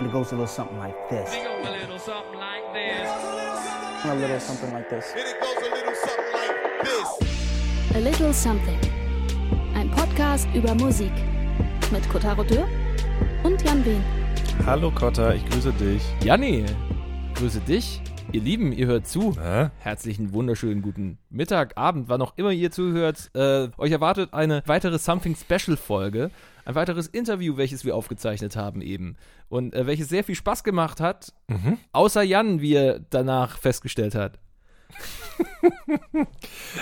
And it goes a little something like this. It goes a little something like this. A little something like this. And it goes a little something like this. A Little Something. Ein Podcast über Musik. Mit Kotaro Dürr und Jan Wehn. Hallo Kotta, ich grüße dich. Janni, grüße dich. Ihr Lieben, ihr hört zu. Na? Herzlichen, wunderschönen guten Mittag, Abend, wann auch immer ihr zuhört. Äh, euch erwartet eine weitere Something Special Folge. Ein weiteres Interview, welches wir aufgezeichnet haben eben. Und äh, welches sehr viel Spaß gemacht hat. Außer Jan, wie er danach festgestellt hat.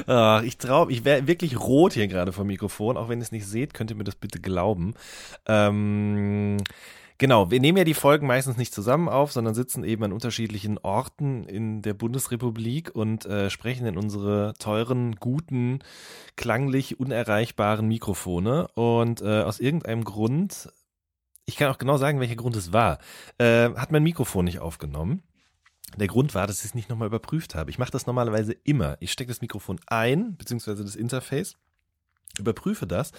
Ach, ich trau, ich wäre wirklich rot hier gerade vom Mikrofon. Auch wenn ihr es nicht seht, könnt ihr mir das bitte glauben. Ähm, genau, wir nehmen ja die Folgen meistens nicht zusammen auf, sondern sitzen eben an unterschiedlichen Orten in der Bundesrepublik und äh, sprechen in unsere teuren, guten, klanglich unerreichbaren Mikrofone. Und äh, aus irgendeinem Grund, ich kann auch genau sagen, welcher Grund es war, äh, hat mein Mikrofon nicht aufgenommen. Der Grund war, dass ich es nicht nochmal überprüft habe. Ich mache das normalerweise immer. Ich stecke das Mikrofon ein, beziehungsweise das Interface, überprüfe das.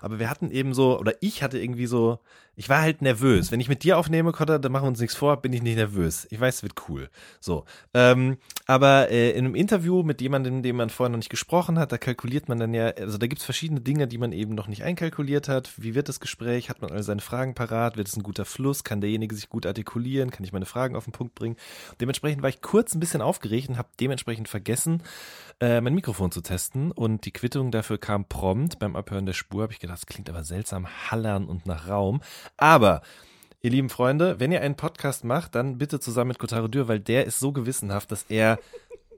Aber wir hatten eben so, oder ich hatte irgendwie so, ich war halt nervös. Wenn ich mit dir aufnehme, Kotter, dann machen wir uns nichts vor, bin ich nicht nervös. Ich weiß, es wird cool. So. Ähm, aber äh, in einem Interview mit jemandem, dem man vorher noch nicht gesprochen hat, da kalkuliert man dann ja, also da gibt's verschiedene Dinge, die man eben noch nicht einkalkuliert hat. Wie wird das Gespräch? Hat man alle seine Fragen parat? Wird es ein guter Fluss? Kann derjenige sich gut artikulieren? Kann ich meine Fragen auf den Punkt bringen? Dementsprechend war ich kurz ein bisschen aufgeregt und habe dementsprechend vergessen, äh, mein Mikrofon zu testen. Und die Quittung dafür kam prompt. Beim Abhören der Spur habe ich gedacht, das klingt aber seltsam hallern und nach Raum. Aber Ihr lieben Freunde, wenn ihr einen Podcast macht, dann bitte zusammen mit Kotaro Dürr, weil der ist so gewissenhaft, dass er,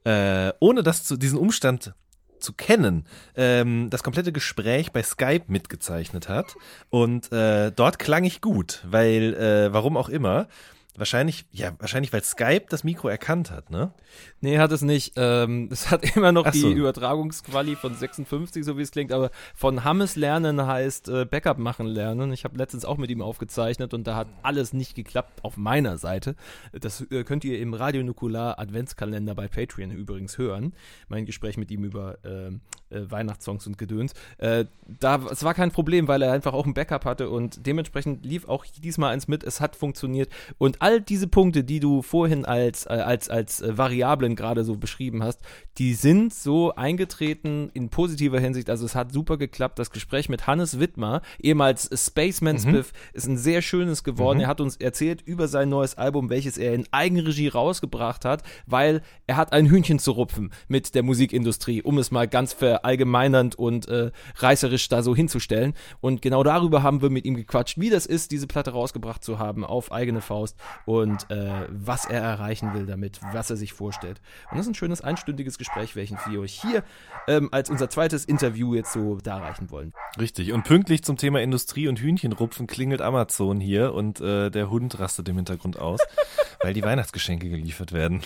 äh, ohne das zu, diesen Umstand zu kennen, ähm, das komplette Gespräch bei Skype mitgezeichnet hat. Und äh, dort klang ich gut, weil, äh, warum auch immer, wahrscheinlich, ja, wahrscheinlich, weil Skype das Mikro erkannt hat, ne? Nee, hat es nicht. Ähm, es hat immer noch Ach so. die Übertragungsquali von 56, so wie es klingt, aber von Hammes lernen heißt äh, Backup machen lernen. Ich habe letztens auch mit ihm aufgezeichnet und da hat alles nicht geklappt auf meiner Seite. Das äh, könnt ihr im Radio Nukular Adventskalender bei Patreon übrigens hören. Mein Gespräch mit ihm über ähm, äh, Weihnachtssongs und Gedöns. Äh, da, es war kein Problem, weil er einfach auch ein Backup hatte und dementsprechend lief auch diesmal eins mit. Es hat funktioniert und all diese Punkte, die du vorhin als, äh, als, als äh, Variablen gerade so beschrieben hast, die sind so eingetreten in positiver Hinsicht. Also es hat super geklappt. Das Gespräch mit Hannes Wittmer, ehemals Spaceman Spiff, ist ein sehr schönes geworden. Er hat uns erzählt über sein neues Album, welches er in Eigenregie rausgebracht hat, weil er hat ein Hühnchen zu rupfen mit der Musikindustrie, um es mal ganz verallgemeinernd und äh, reißerisch da so hinzustellen. Und genau darüber haben wir mit ihm gequatscht, wie das ist, diese Platte rausgebracht zu haben auf eigene Faust und äh, was er erreichen will damit, was er sich vorstellt. Und das ist ein schönes einstündiges Gespräch, welches wir euch hier ähm, als unser zweites Interview jetzt so darreichen wollen. Richtig. Und pünktlich zum Thema Industrie und Hühnchenrupfen klingelt Amazon hier und äh, der Hund rastet im Hintergrund aus, weil die Weihnachtsgeschenke geliefert werden.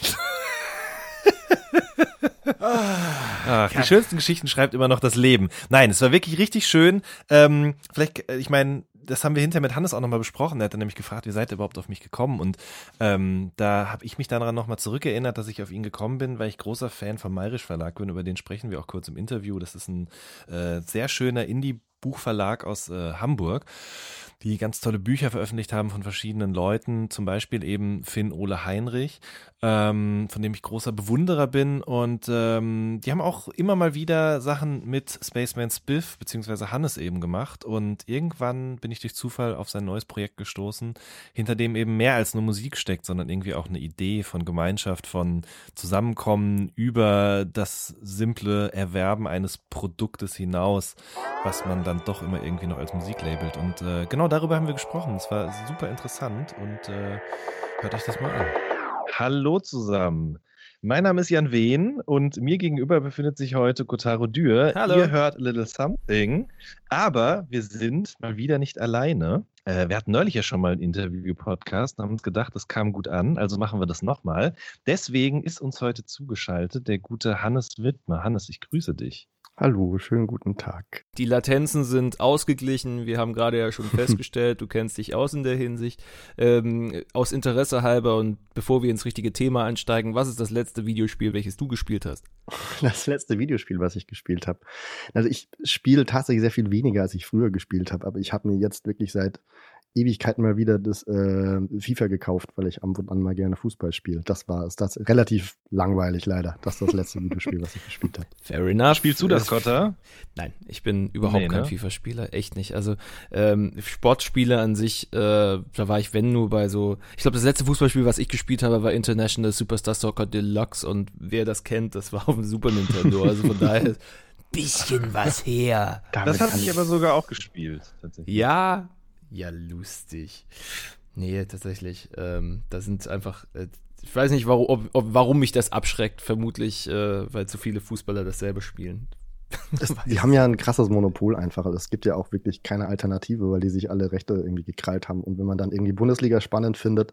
Ach, die schönsten Geschichten schreibt immer noch das Leben. Nein, es war wirklich richtig schön. Ähm, vielleicht, äh, ich meine, das haben wir hinterher mit Hannes auch nochmal besprochen. Er hat dann nämlich gefragt, wie seid ihr überhaupt auf mich gekommen? Und ähm, da habe ich mich daran nochmal zurückerinnert, dass ich auf ihn gekommen bin, weil ich großer Fan vom Mayrisch Verlag bin. Über den sprechen wir auch kurz im Interview. Das ist ein äh, sehr schöner Indie-Buchverlag aus äh, Hamburg die ganz tolle Bücher veröffentlicht haben von verschiedenen Leuten, zum Beispiel eben Finn Ole Heinrich, ähm, von dem ich großer Bewunderer bin. Und ähm, die haben auch immer mal wieder Sachen mit Spaceman Spiff beziehungsweise Hannes eben gemacht. Und irgendwann bin ich durch Zufall auf sein neues Projekt gestoßen, hinter dem eben mehr als nur Musik steckt, sondern irgendwie auch eine Idee von Gemeinschaft, von Zusammenkommen über das simple Erwerben eines Produktes hinaus, was man dann doch immer irgendwie noch als Musik labelt. Und äh, genau darüber haben wir gesprochen. Es war super interessant und äh, hört euch das mal an. Hallo zusammen. Mein Name ist Jan Wehn und mir gegenüber befindet sich heute Kotaro Dürr. Hallo. Ihr hört A Little Something, aber wir sind mal wieder nicht alleine. Äh, wir hatten neulich ja schon mal einen Interview-Podcast und haben uns gedacht, das kam gut an, also machen wir das nochmal. Deswegen ist uns heute zugeschaltet der gute Hannes Wittmer. Hannes, ich grüße dich. Hallo, schönen guten Tag. Die Latenzen sind ausgeglichen. Wir haben gerade ja schon festgestellt, du kennst dich aus in der Hinsicht. Ähm, aus Interesse halber und bevor wir ins richtige Thema einsteigen, was ist das letzte Videospiel, welches du gespielt hast? Das letzte Videospiel, was ich gespielt habe. Also ich spiele tatsächlich sehr viel weniger, als ich früher gespielt habe, aber ich habe mir jetzt wirklich seit Ewigkeiten mal wieder das äh, FIFA gekauft, weil ich am und an mal gerne Fußball spiele. Das war es. Das relativ langweilig leider. Das ist das letzte Videospiel, was ich gespielt habe. Fair enough. Spielst du das, Kotta? Nein, ich bin überhaupt Nee, kein ne? FIFA-Spieler, echt nicht. Also ähm, Sportspiele an sich, äh, da war ich wenn nur bei so. Ich glaube, das letzte Fußballspiel, was ich gespielt habe, war International Superstar Soccer Deluxe und wer das kennt, das war auf dem Super Nintendo. Also von daher bisschen was her. Damit Das habe kann ich aber sogar auch gespielt, tatsächlich. Ja, ja, lustig. Nee, tatsächlich. Ähm, da sind einfach. Äh, ich weiß nicht, warum, ob, ob, warum mich das abschreckt. Vermutlich, äh, weil zu viele Fußballer dasselbe spielen. Es, die haben ja ein krasses Monopol einfach. Es gibt ja auch wirklich keine Alternative, weil die sich alle Rechte irgendwie gekrallt haben. Und wenn man dann irgendwie Bundesliga spannend findet,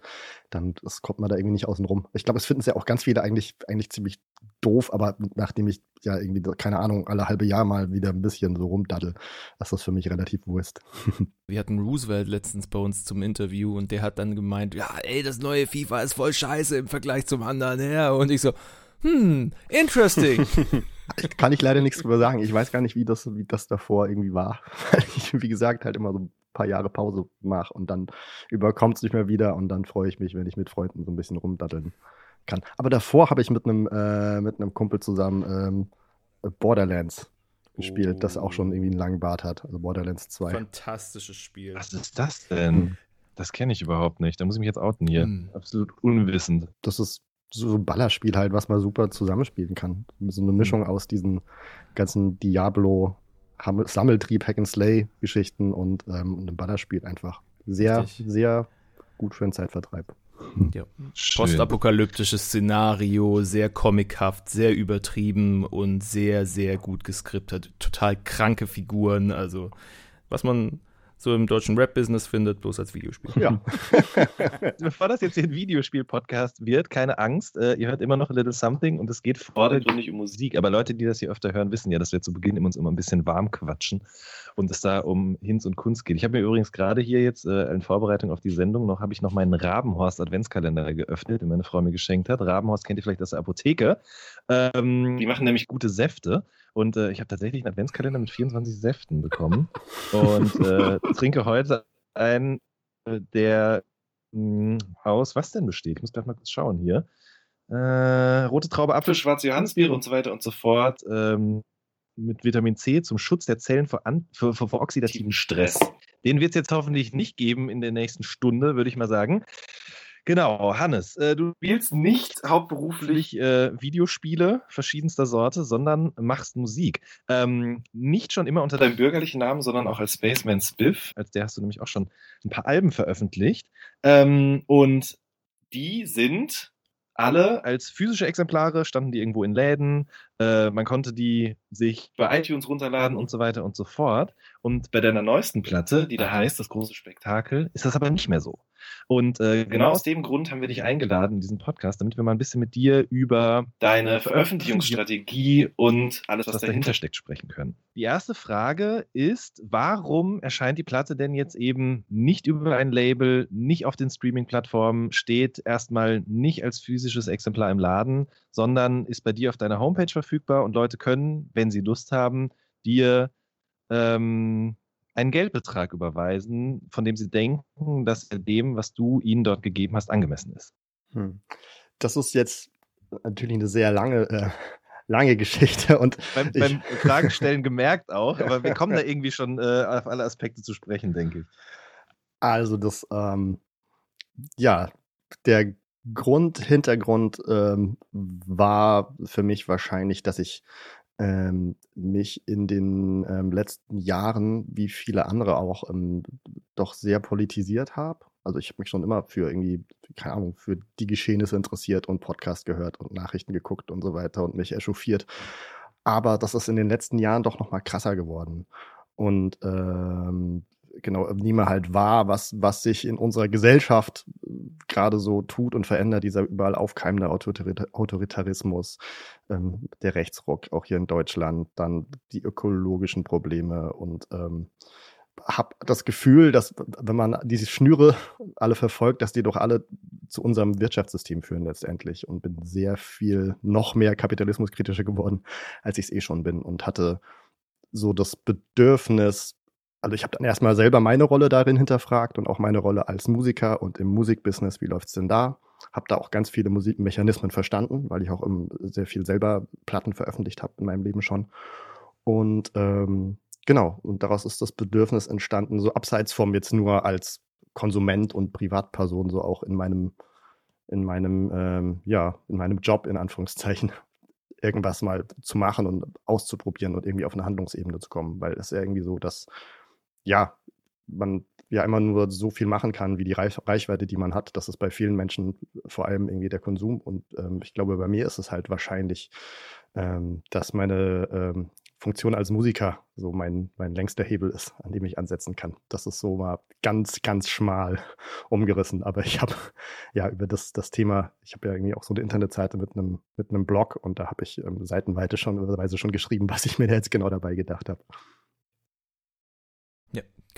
dann das kommt man da irgendwie nicht außen rum. Ich glaube, es finden es ja auch ganz viele eigentlich, eigentlich ziemlich doof, aber nachdem ich ja irgendwie, keine Ahnung, alle halbe Jahr mal wieder ein bisschen so rumdaddel, ist das für mich relativ Wurst. Wir hatten Roosevelt letztens bei uns zum Interview und der hat dann gemeint, ja, ey, das neue FIFA ist voll scheiße im Vergleich zum anderen her. Und ich so, hm, interesting. Kann ich leider nichts drüber sagen. Ich weiß gar nicht, wie das, wie das davor irgendwie war. Weil ich, wie gesagt, halt immer so ein paar Jahre Pause mache und dann überkommt es nicht mehr wieder und dann freue ich mich, wenn ich mit Freunden so ein bisschen rumdaddeln kann. Aber davor habe ich mit einem äh, mit einem Kumpel zusammen ähm, Borderlands gespielt, das auch schon irgendwie einen langen Bart hat. Also Borderlands 2. Fantastisches Spiel. Was ist das denn? Hm. Das kenne ich überhaupt nicht. Da muss ich mich jetzt outen hier. Hm. Absolut unwissend. Das ist so ein Ballerspiel halt, was man super zusammenspielen kann. So eine Mischung aus diesen ganzen Diablo Sammeltrieb, Hack and Slay Geschichten und ähm, einem Ballerspiel einfach. Sehr, Richtig. sehr gut für einen Zeitvertreib. Ja. Schön. Postapokalyptisches Szenario, sehr comichaft, sehr übertrieben und sehr, sehr gut geskriptet. Total kranke Figuren, also was man so im deutschen Rap-Business findet, bloß als Videospiel. Ja. Bevor das jetzt hier ein Videospiel-Podcast wird, keine Angst, äh, ihr hört immer noch a little something und es geht vordergründig um Musik. Aber Leute, die das hier öfter hören, wissen ja, dass wir zu Beginn uns immer ein bisschen warm quatschen und es da um Hinz und Kunst geht. Ich habe mir übrigens gerade hier jetzt äh, in Vorbereitung auf die Sendung noch, habe ich noch meinen Rabenhorst Adventskalender geöffnet, den meine Frau mir geschenkt hat. Rabenhorst kennt ihr vielleicht aus der Apotheke. Ähm, die machen nämlich gute Säfte. Und äh, ich habe tatsächlich einen Adventskalender mit 24 Säften bekommen und äh, trinke heute einen, äh, der mh, aus was denn besteht? Ich muss gleich mal kurz schauen hier. Äh, rote Traube, Apfel, schwarze Johannisbeere und so weiter und so fort. Ähm, mit Vitamin C zum Schutz der Zellen vor, an, vor, vor, vor oxidativen Stress. Den wird es jetzt hoffentlich nicht geben in der nächsten Stunde, würde ich mal sagen. Genau, Hannes, äh, du spielst nicht hauptberuflich äh, Videospiele verschiedenster Sorte, sondern machst Musik. Ähm, nicht schon immer unter deinem bürgerlichen Namen, sondern auch als Spaceman Spiff. Als der hast du nämlich auch schon ein paar Alben veröffentlicht. Ähm, und die sind alle als physische Exemplare, standen die irgendwo in Läden. Äh, man konnte die sich bei iTunes runterladen und so weiter und so fort. Und bei deiner neuesten Platte, die da heißt Das große Spektakel, ist das aber nicht mehr so. Und äh, genau aus dem Grund haben wir dich eingeladen in diesen Podcast, damit wir mal ein bisschen mit dir über deine Veröffentlichungsstrategie und alles, was dahinter steckt, sprechen können. Die erste Frage ist, warum erscheint die Platte denn jetzt eben nicht über ein Label, nicht auf den Streaming-Plattformen, steht erstmal nicht als physisches Exemplar im Laden, sondern ist bei dir auf deiner Homepage verfügbar und Leute können, wenn sie Lust haben, dir ähm, einen Geldbetrag überweisen, von dem sie denken, dass er dem, was du ihnen dort gegeben hast, angemessen ist. Hm. Das ist jetzt natürlich eine sehr lange, äh, lange Geschichte und Beim, beim Fragenstellen gemerkt auch, aber wir kommen da irgendwie schon äh, auf alle Aspekte zu sprechen, denke ich. Also das, ähm, ja, der Grund, Hintergrund ähm, war für mich wahrscheinlich, dass ich ähm, mich in den ähm, letzten Jahren, wie viele andere auch, ähm, doch sehr politisiert habe. Also ich habe mich schon immer für irgendwie, keine Ahnung, für die Geschehnisse interessiert und Podcast gehört und Nachrichten geguckt und so weiter und mich echauffiert. Aber das ist in den letzten Jahren doch noch mal krasser geworden. Und ähm, genau, nehme halt wahr, was, was sich in unserer Gesellschaft äh, gerade so tut und verändert, dieser überall aufkeimende Autorita Autoritarismus, ähm, der Rechtsruck, auch hier in Deutschland, dann die ökologischen Probleme und ähm, habe das Gefühl, dass wenn man diese Schnüre alle verfolgt, dass die doch alle zu unserem Wirtschaftssystem führen letztendlich und bin sehr viel noch mehr kapitalismuskritischer geworden, als ich es eh schon bin und hatte so das Bedürfnis, also ich habe dann erstmal selber meine Rolle darin hinterfragt und auch meine Rolle als Musiker und im Musikbusiness, wie läuft's denn da? Habe da auch ganz viele Musikmechanismen verstanden, weil ich auch sehr viel selber Platten veröffentlicht habe in meinem Leben schon. Und ähm, genau, und daraus ist das Bedürfnis entstanden, so abseits vom jetzt nur als Konsument und Privatperson, so auch in meinem, in meinem, ähm, ja, in meinem Job in Anführungszeichen irgendwas mal zu machen und auszuprobieren und irgendwie auf eine Handlungsebene zu kommen, weil es ja irgendwie so, dass ja, man ja immer nur so viel machen kann, wie die Reich Reichweite, die man hat. Das ist bei vielen Menschen vor allem irgendwie der Konsum. Und ähm, ich glaube, bei mir ist es halt wahrscheinlich, ähm, dass meine ähm, Funktion als Musiker so mein, mein längster Hebel ist, an dem ich ansetzen kann. Das ist so mal ganz, ganz schmal umgerissen. Aber ich habe ja über das, das Thema, ich habe ja irgendwie auch so eine Internetseite mit einem, mit einem Blog und da habe ich ähm, seitenweite schon, schon geschrieben, was ich mir da jetzt genau dabei gedacht habe.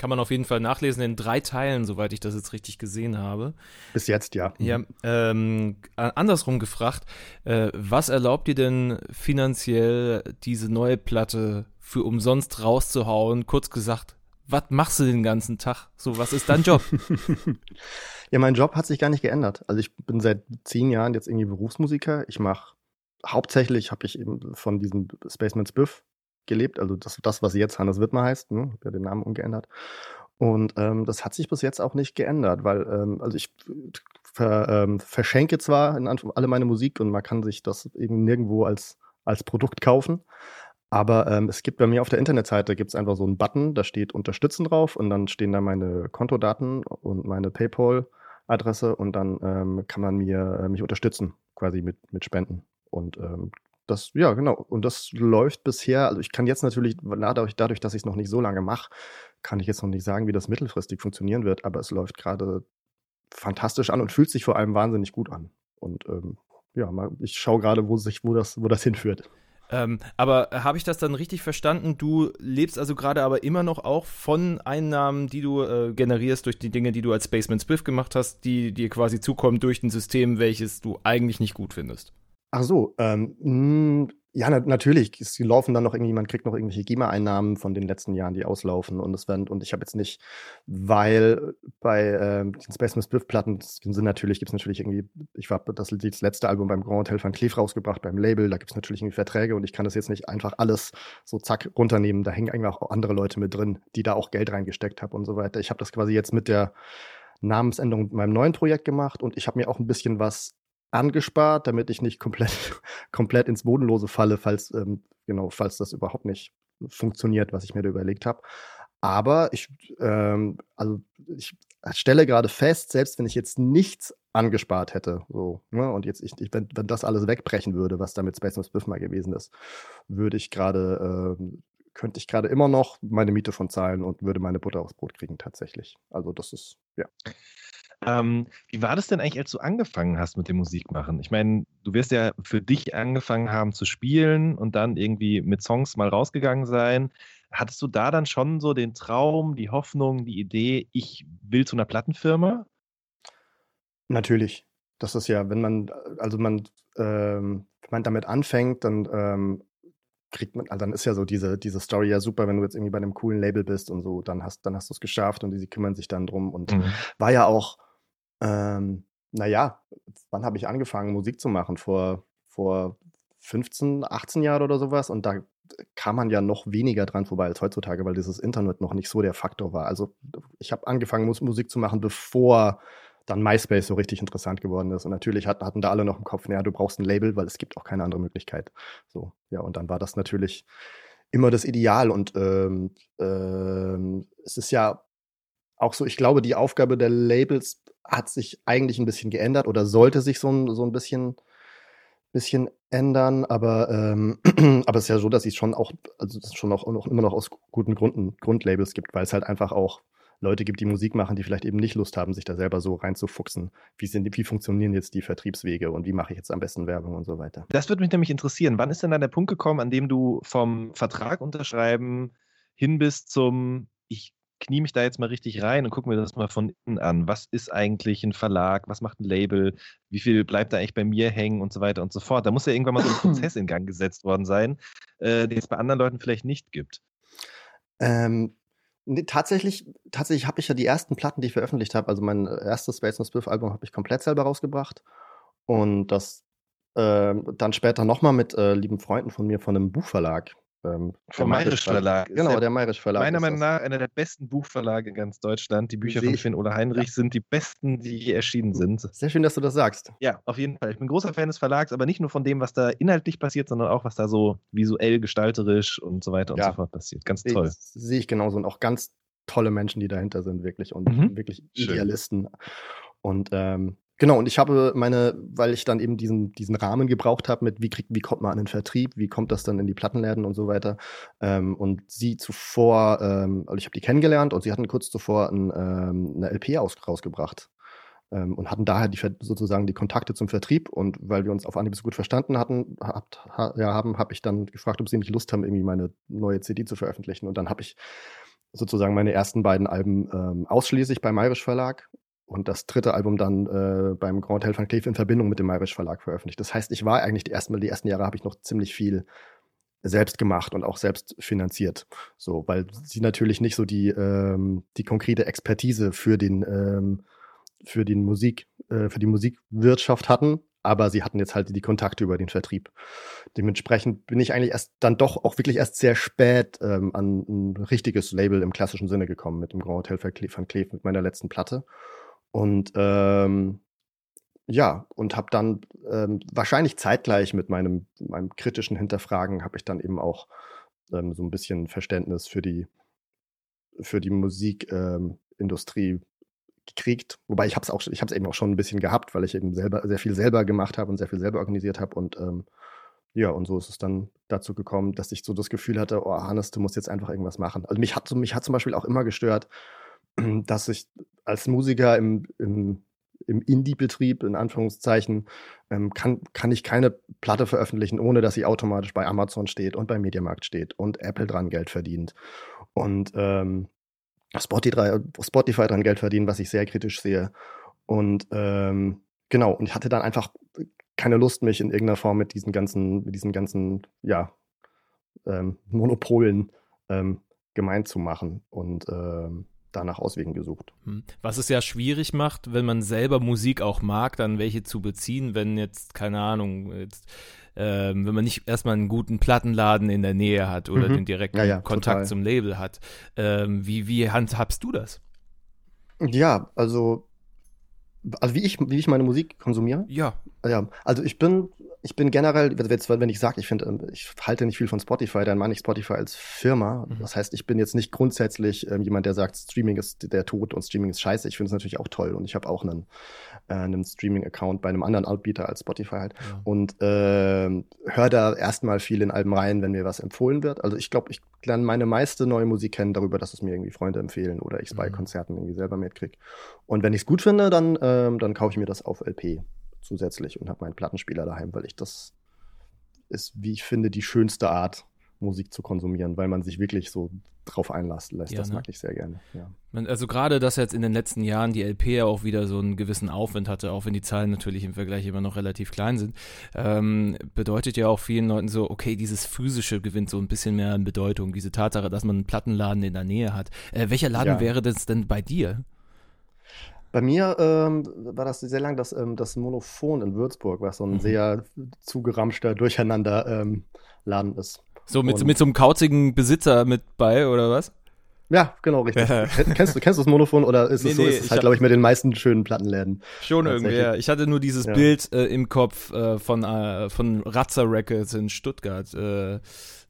Kann man auf jeden Fall nachlesen in drei Teilen, soweit ich das jetzt richtig gesehen habe. Bis jetzt, ja. Ja, ähm, andersrum gefragt, äh, was erlaubt dir denn finanziell diese neue Platte für umsonst rauszuhauen? Kurz gesagt, was machst du den ganzen Tag? So, was ist dein Job? ja, mein Job hat sich gar nicht geändert. Also ich bin seit zehn Jahren jetzt irgendwie Berufsmusiker. Ich mache hauptsächlich habe ich eben von diesem Spaceman Spiff gelebt. Also das, das was jetzt Hannes Wittmer heißt, ne? Hab ja den Namen umgeändert. Und ähm, das hat sich bis jetzt auch nicht geändert, weil ähm, also ich ver, ähm, verschenke zwar in alle meine Musik und man kann sich das eben nirgendwo als, als Produkt kaufen. Aber ähm, es gibt bei mir auf der Internetseite gibt's einfach so einen Button, da steht Unterstützen drauf und dann stehen da meine Kontodaten und meine PayPal-Adresse und dann ähm, kann man mir äh, mich unterstützen, quasi mit, mit Spenden. Und ähm, das, ja, genau. Und das läuft bisher, also ich kann jetzt natürlich, dadurch, dadurch dass ich es noch nicht so lange mache, kann ich jetzt noch nicht sagen, wie das mittelfristig funktionieren wird, aber es läuft gerade fantastisch an und fühlt sich vor allem wahnsinnig gut an. Und ähm, ja, ich schaue gerade, wo sich, wo das, wo das hinführt. Ähm, aber habe ich das dann richtig verstanden? Du lebst also gerade aber immer noch auch von Einnahmen, die du äh, generierst durch die Dinge, die du als Spaceman Spiff gemacht hast, die dir quasi zukommen durch ein System, welches du eigentlich nicht gut findest. Ach so, ähm, mh, hm, ja, na, natürlich. Es laufen dann noch irgendwie, man kriegt noch irgendwelche GEMA-Einnahmen von den letzten Jahren, die auslaufen. Und es werden, und ich habe jetzt nicht, weil bei ähm, den Space Miss Platten sind natürlich, gibt es natürlich irgendwie, ich habe das, das letzte Album beim Grand Hotel Van Cleef rausgebracht, beim Label, da gibt es natürlich irgendwie Verträge und ich kann das jetzt nicht einfach alles so zack runternehmen. Da hängen eigentlich auch andere Leute mit drin, die da auch Geld reingesteckt haben und so weiter. Ich habe das quasi jetzt mit der Namensänderung mit meinem neuen Projekt gemacht und ich habe mir auch ein bisschen was angespart, damit ich nicht komplett, komplett ins Bodenlose falle, falls, ähm, genau, falls das überhaupt nicht funktioniert, was ich mir da überlegt habe. Aber ich, ähm, also ich stelle gerade fest, selbst wenn ich jetzt nichts angespart hätte, so, ne, und jetzt ich, ich wenn, wenn das alles wegbrechen würde, was da mit Space und Spiff mal gewesen ist, würde ich gerade, äh, könnte ich gerade immer noch meine Miete von zahlen und würde meine Butter aufs Brot kriegen tatsächlich. Also das ist, ja. Ähm, wie war das denn eigentlich, als du angefangen hast mit dem Musikmachen? Ich meine, du wirst ja für dich angefangen haben zu spielen und dann irgendwie mit Songs mal rausgegangen sein. Hattest du da dann schon so den Traum, die Hoffnung, die Idee, ich will zu einer Plattenfirma? Natürlich. Das ist ja, wenn man, also man, ähm, wenn man damit anfängt, dann ähm, kriegt man, also dann ist ja so diese, diese Story ja super, wenn du jetzt irgendwie bei einem coolen Label bist und so, dann hast, dann hast du es geschafft und die, die kümmern sich dann drum und mhm. war ja auch, ähm, naja, wann habe ich angefangen, Musik zu machen? Vor, vor 15, 18 Jahren oder sowas. Und da kam man ja noch weniger dran vorbei als heutzutage, weil dieses Internet noch nicht so der Faktor war. Also ich habe angefangen, Musik zu machen, bevor dann MySpace so richtig interessant geworden ist. Und natürlich hatten, hatten da alle noch im Kopf, naja, du brauchst ein Label, weil es gibt auch keine andere Möglichkeit. So, ja, und dann war das natürlich immer das Ideal. Und ähm, ähm, es ist ja auch so, ich glaube, die Aufgabe der Labels hat sich eigentlich ein bisschen geändert oder sollte sich so ein, so ein bisschen, bisschen ändern, aber, ähm, aber es ist ja so, dass es schon auch, also schon auch, auch immer noch aus guten Gründen Grundlabels gibt, weil es halt einfach auch Leute gibt, die Musik machen, die vielleicht eben nicht Lust haben, sich da selber so reinzufuchsen. Wie, sind, wie funktionieren jetzt die Vertriebswege und wie mache ich jetzt am besten Werbung und so weiter? Das würde mich nämlich interessieren. Wann ist denn dann der Punkt gekommen, an dem du vom Vertrag unterschreiben hin bis zum ich knie mich da jetzt mal richtig rein und gucke mir das mal von innen an. Was ist eigentlich ein Verlag? Was macht ein Label? Wie viel bleibt da eigentlich bei mir hängen und so weiter und so fort? Da muss ja irgendwann mal so ein Prozess in Gang gesetzt worden sein, äh, den es bei anderen Leuten vielleicht nicht gibt. Ähm, Nee, tatsächlich, tatsächlich habe ich ja die ersten Platten, die ich veröffentlicht habe, also mein erstes Space and Spiff Album habe ich komplett selber rausgebracht. Und das ähm, dann später nochmal mit äh, lieben Freunden von mir von einem Buchverlag. Ähm, Vom Mayrisch Verlag. Genau, der- der Mayrisch Verlag. Meiner Meinung nach einer der besten Buchverlage in ganz Deutschland. Die Bücher von. Finn oder Heinrich sind die besten, die je erschienen sind. Sehr schön, dass du das sagst. Ja, auf jeden Fall. Ich bin großer Fan des Verlags, aber nicht nur von dem, was da inhaltlich passiert, sondern auch, was da so visuell, gestalterisch und so weiter und Ja. so fort passiert. Ganz toll. Sehe ich genauso und auch ganz tolle Menschen, die dahinter sind, wirklich und Mhm. wirklich Schön. Idealisten. Und ähm, genau, und ich habe meine, weil ich dann eben diesen, diesen Rahmen gebraucht habe mit, wie kriegt, wie kommt man an den Vertrieb, wie kommt das dann in die Plattenläden und so weiter. Ähm, und sie zuvor, ähm, also ich habe die kennengelernt und sie hatten kurz zuvor ein, ähm, eine LP aus, rausgebracht. Ähm, und hatten daher die, sozusagen die Kontakte zum Vertrieb. Und weil wir uns auf Anhieb so gut verstanden hatten, habt, ha, ja, haben, habe ich dann gefragt, ob sie nicht Lust haben, irgendwie meine neue CD zu veröffentlichen. Und dann habe ich sozusagen meine ersten beiden Alben ähm, ausschließlich beim Mayrisch Verlag und das dritte Album dann äh, beim Grand Hotel van Cleef in Verbindung mit dem Mayrisch Verlag veröffentlicht. Das heißt, ich war eigentlich die ersten, die ersten Jahre habe ich noch ziemlich viel selbst gemacht und auch selbst finanziert. So, weil sie natürlich nicht so die, ähm, die konkrete Expertise für den, ähm, für den Musik, äh, für die Musikwirtschaft hatten, aber sie hatten jetzt halt die Kontakte über den Vertrieb. Dementsprechend bin ich eigentlich erst dann doch auch wirklich erst sehr spät ähm, an ein richtiges Label im klassischen Sinne gekommen mit dem Grand Hotel van Cleef, mit meiner letzten Platte. Und ähm, ja, und habe dann ähm, wahrscheinlich zeitgleich mit meinem, meinem kritischen Hinterfragen habe ich dann eben auch ähm, so ein bisschen Verständnis für die für die Musikindustrie ähm, gekriegt. Wobei ich habe es auch, ich habe es eben auch schon ein bisschen gehabt, weil ich eben selber sehr viel selber gemacht habe und sehr viel selber organisiert habe und ähm, ja, und so ist es dann dazu gekommen, dass ich so das Gefühl hatte, oh Hannes, du musst jetzt einfach irgendwas machen. Also mich hat, mich hat zum Beispiel auch immer gestört, dass ich als Musiker im, im, im Indie-Betrieb, in Anführungszeichen, ähm, kann, kann ich keine Platte veröffentlichen, ohne dass sie automatisch bei Amazon steht und beim Mediamarkt steht und Apple dran Geld verdient. Und ähm, Spotify, Spotify dran Geld verdienen, was ich sehr kritisch sehe. Und ähm, genau, und ich hatte dann einfach keine Lust, mich in irgendeiner Form mit diesen ganzen, mit diesen ganzen, ja, ähm, Monopolen ähm, gemein zu machen und ähm, danach Auswegen gesucht. Hm. Was es ja schwierig macht, wenn man selber Musik auch mag, dann welche zu beziehen, wenn jetzt, keine Ahnung, jetzt, ähm, wenn man nicht erstmal einen guten Plattenladen in der Nähe hat oder Mhm. den direkten Ja, ja, Kontakt total. zum Label hat. Ähm, wie, wie handhabst du das? Ja, also, also wie ich, wie ich meine Musik konsumiere. Ja, Ja, also ich bin, ich bin generell, jetzt, wenn ich sage, ich finde, ähm, ich halte nicht viel von Spotify, dann meine ich Spotify als Firma. Mhm. Das heißt, ich bin jetzt nicht grundsätzlich ähm, jemand, der sagt, Streaming ist der Tod und Streaming ist scheiße. Ich finde es natürlich auch toll und ich habe auch einen, äh, einen Streaming-Account bei einem anderen Anbieter als Spotify halt Ja. und ähm, höre da erstmal viel in Alben rein, wenn mir was empfohlen wird. Also ich glaube, ich lerne meine meiste neue Musik kennen darüber, dass es mir irgendwie Freunde empfehlen oder ich es bei Mhm. Konzerten irgendwie selber mitkriege. Und wenn ich es gut finde, dann, ähm, dann kaufe ich mir das auf LP zusätzlich und habe meinen Plattenspieler daheim, weil ich das ist, wie ich finde, die schönste Art, Musik zu konsumieren, weil man sich wirklich so drauf einlassen lässt. Ja, das ne? mag ich sehr gerne. Ja. Also gerade, dass jetzt in den letzten Jahren die LP ja auch wieder so einen gewissen Aufwind hatte, auch wenn die Zahlen natürlich im Vergleich immer noch relativ klein sind, ähm, bedeutet ja auch vielen Leuten so, okay, dieses physische gewinnt so ein bisschen mehr an Bedeutung, diese Tatsache, dass man einen Plattenladen in der Nähe hat. Äh, welcher Laden Ja. wäre das denn bei dir? Bei mir ähm, war das sehr lang das, ähm, das Monophon in Würzburg, was so ein Mhm. sehr zugeramschter Durcheinander ähm, Laden ist. So mit, Und- mit so einem kauzigen Besitzer mit bei, oder was? Ja, genau, richtig. Ja. Ken- kennst, du, kennst du das Monophon oder ist Nee, es so? nee, ist es halt, glaube ich, mit den meisten schönen Plattenläden. Schon irgendwie, ja. Ich hatte nur dieses Ja. Bild äh, im Kopf äh, von, äh, von Ratzer Records in Stuttgart äh,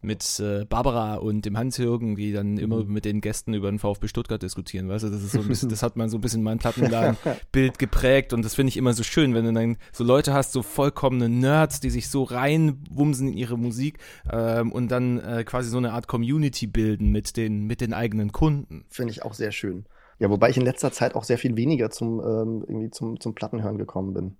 mit äh, Barbara und dem Hans-Jürgen, die dann immer Mhm. mit den Gästen über den VfB Stuttgart diskutieren, weißt du, das ist so ein bisschen, das hat man so ein bisschen mein Plattenladen-Bild geprägt und das finde ich immer so schön, wenn du dann so Leute hast, so vollkommene Nerds, die sich so reinwumsen in ihre Musik ähm, und dann äh, quasi so eine Art Community bilden mit den, mit den eigenen Kunden. Finde ich auch sehr schön. Ja, wobei ich in letzter Zeit auch sehr viel weniger zum, ähm, irgendwie zum, zum Plattenhören gekommen bin.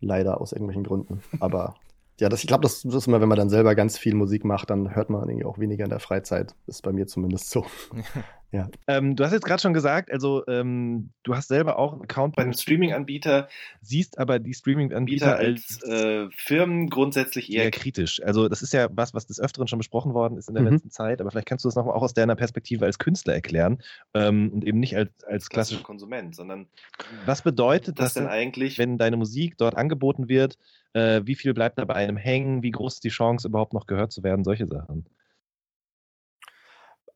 Leider aus irgendwelchen Gründen. Aber ja, das, ich glaube, das, das ist immer, wenn man dann selber ganz viel Musik macht, dann hört man irgendwie auch weniger in der Freizeit. Das ist bei mir zumindest so. ja. Ähm, du hast jetzt gerade schon gesagt, also ähm, du hast selber auch einen Account bei einem Streaming-Anbieter, siehst aber die Streaming-Anbieter als äh, Firmen grundsätzlich eher kritisch. Also das ist ja was, was des Öfteren schon besprochen worden ist in der Mhm. letzten Zeit, aber vielleicht kannst du das nochmal auch aus deiner Perspektive als Künstler erklären ähm, und eben nicht als, als klassischer Konsument, sondern was bedeutet das denn eigentlich, wenn deine Musik dort angeboten wird? Äh, wie viel bleibt da bei einem hängen? Wie groß ist die Chance, überhaupt noch gehört zu werden? Solche Sachen.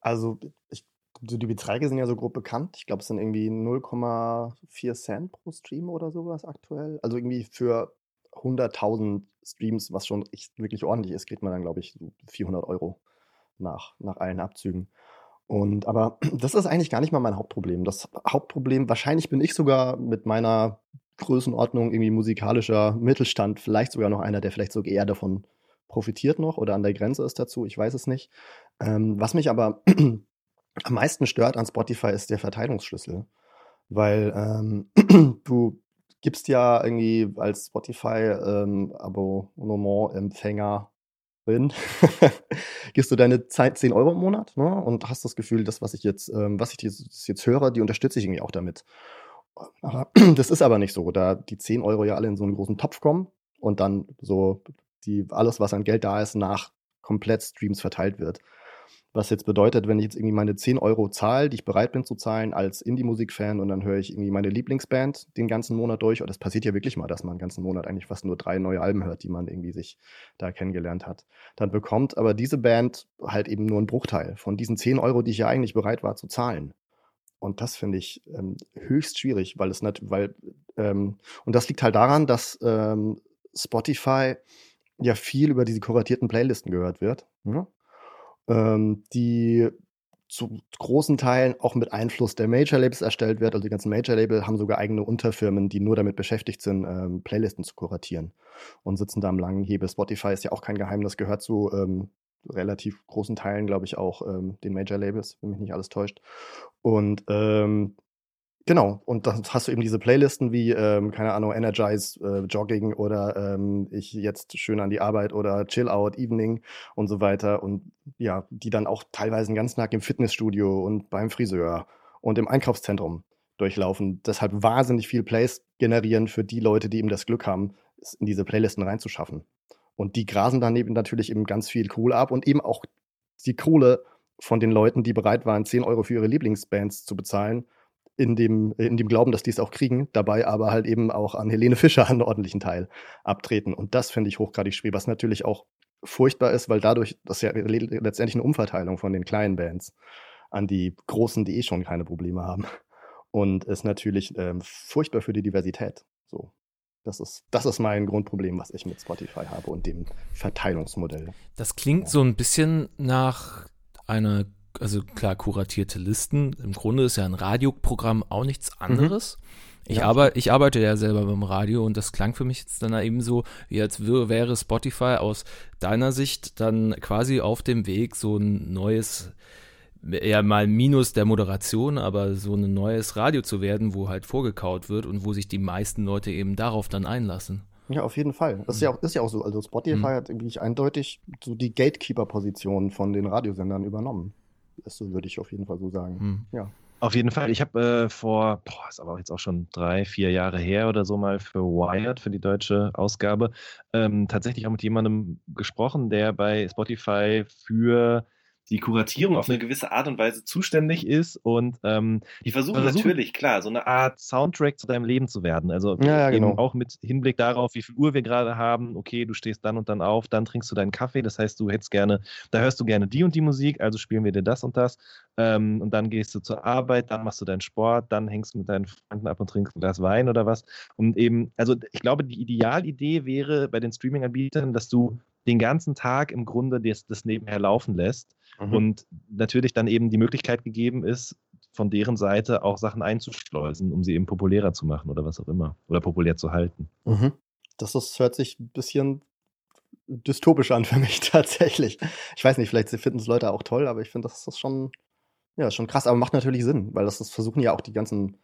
Also, ich, so die Beträge sind ja so grob bekannt. Ich glaube, es sind irgendwie 0,4 Cent pro Stream oder sowas aktuell. Also irgendwie für 100.000 Streams, was schon echt wirklich ordentlich ist, kriegt man dann, glaube ich, so 400 Euro nach, nach allen Abzügen. Und aber das ist eigentlich gar nicht mal mein Hauptproblem. Das Hauptproblem, wahrscheinlich bin ich sogar mit meiner Größenordnung irgendwie musikalischer Mittelstand vielleicht sogar noch einer, der vielleicht sogar eher davon profitiert noch oder an der Grenze ist dazu. Ich weiß es nicht. Ähm, was mich aber am meisten stört an Spotify ist der Verteilungsschlüssel. Weil ähm, du gibst ja irgendwie als Spotify-Abonnement-Empfängerin, gibst du deine Zeit 10 Euro im Monat ne? und hast das Gefühl, das, was ich jetzt, ähm, was ich jetzt höre, die unterstütze ich irgendwie auch damit. Aber das ist aber nicht so, da die 10 Euro ja alle in so einen großen Topf kommen und dann so die, alles, was an Geld da ist, nach komplett Streams verteilt wird. Was jetzt bedeutet, wenn ich jetzt irgendwie meine 10 Euro zahle, die ich bereit bin zu zahlen als Indie-Musik-Fan und dann höre ich irgendwie meine Lieblingsband den ganzen Monat durch, und das passiert ja wirklich mal, dass man den ganzen Monat eigentlich fast nur drei neue Alben hört, die man irgendwie sich da kennengelernt hat. Dann bekommt aber diese Band halt eben nur einen Bruchteil von diesen 10 Euro, die ich ja eigentlich bereit war zu zahlen. Und das finde ich ähm, höchst schwierig, weil es nicht, weil, ähm, und das liegt halt daran, dass ähm, Spotify ja viel über diese kuratierten Playlisten gehört wird, ne? ähm, die zu großen Teilen auch mit Einfluss der Major-Labels erstellt wird. Also die ganzen Major-Label haben sogar eigene Unterfirmen, die nur damit beschäftigt sind, ähm, Playlisten zu kuratieren und sitzen da am langen Hebel. Spotify ist ja auch kein Geheimnis, gehört zu ähm, relativ großen Teilen, glaube ich, auch ähm, den Major-Labels, wenn mich nicht alles täuscht. Und ähm, Genau, und dann hast du eben diese Playlisten wie, ähm, keine Ahnung, Energize, äh, Jogging oder ähm, ich jetzt schön an die Arbeit oder Chill Out, Evening und so weiter. Und ja, die dann auch teilweise ganzen Tag im Fitnessstudio und beim Friseur und im Einkaufszentrum durchlaufen. Deshalb wahnsinnig viel Plays generieren für die Leute, die eben das Glück haben, es in diese Playlisten reinzuschaffen. Und die grasen dann eben natürlich eben ganz viel Kohle ab und eben auch die Kohle von den Leuten, die bereit waren, 10 Euro für ihre Lieblingsbands zu bezahlen, in dem, in dem Glauben, dass die es auch kriegen, dabei aber halt eben auch an Helene Fischer einen ordentlichen Teil abtreten. Und das finde ich hochgradig schwierig, was natürlich auch furchtbar ist, weil dadurch, das ist ja le- letztendlich eine Umverteilung von den kleinen Bands an die großen, die eh schon keine Probleme haben. Und ist natürlich ähm, furchtbar für die Diversität. So. Das ist, das ist mein Grundproblem, was ich mit Spotify habe und dem Verteilungsmodell. Das klingt so ein bisschen nach einer, also klar, kuratierte Listen. Im Grunde ist ja ein Radioprogramm auch nichts anderes. Ich, Ja, arbe ich arbeite ja selber beim Radio und das klang für mich jetzt dann eben so, wie als wär- wäre Spotify aus deiner Sicht dann quasi auf dem Weg, so ein neues, eher mal Minus der Moderation, aber so ein neues Radio zu werden, wo halt vorgekaut wird und wo sich die meisten Leute eben darauf dann einlassen. Ja, auf jeden Fall. Das ist ja auch, ist ja auch so. Also Spotify Mhm. hat wirklich eindeutig so die Gatekeeper-Position von den Radiosendern übernommen. Das so würde ich auf jeden Fall so sagen. Hm. Ja. Auf jeden Fall. Ich habe äh, vor, boah, ist aber jetzt auch schon drei, vier Jahre her oder so mal für Wired, für die deutsche Ausgabe, ähm, tatsächlich auch mit jemandem gesprochen, der bei Spotify für die Kuratierung auf eine gewisse Art und Weise zuständig ist und ähm, die versuchen, Versuchen. natürlich, klar, so eine Art Soundtrack zu deinem Leben zu werden. Also Ja, ja, eben genau. auch mit Hinblick darauf, wie viel Uhr wir gerade haben. Okay, du stehst dann und dann auf, dann trinkst du deinen Kaffee. Das heißt, du hättest gerne, da hörst du gerne die und die Musik, also spielen wir dir das und das. Ähm, und dann gehst du zur Arbeit, dann machst du deinen Sport, dann hängst du mit deinen Freunden ab und trinkst ein Glas Wein oder was. Und eben, also ich glaube, die Idealidee wäre bei den Streaming-Anbietern, dass du den ganzen Tag im Grunde das, das nebenher laufen lässt Mhm. und natürlich dann eben die Möglichkeit gegeben ist, von deren Seite auch Sachen einzuschleusen, um sie eben populärer zu machen oder was auch immer. Oder populär zu halten. Mhm. Das ist, hört sich ein bisschen dystopisch an für mich tatsächlich. Ich weiß nicht, vielleicht finden es Leute auch toll, aber ich finde, das ist schon, ja, schon krass, aber macht natürlich Sinn, weil das, das versuchen ja auch die ganzen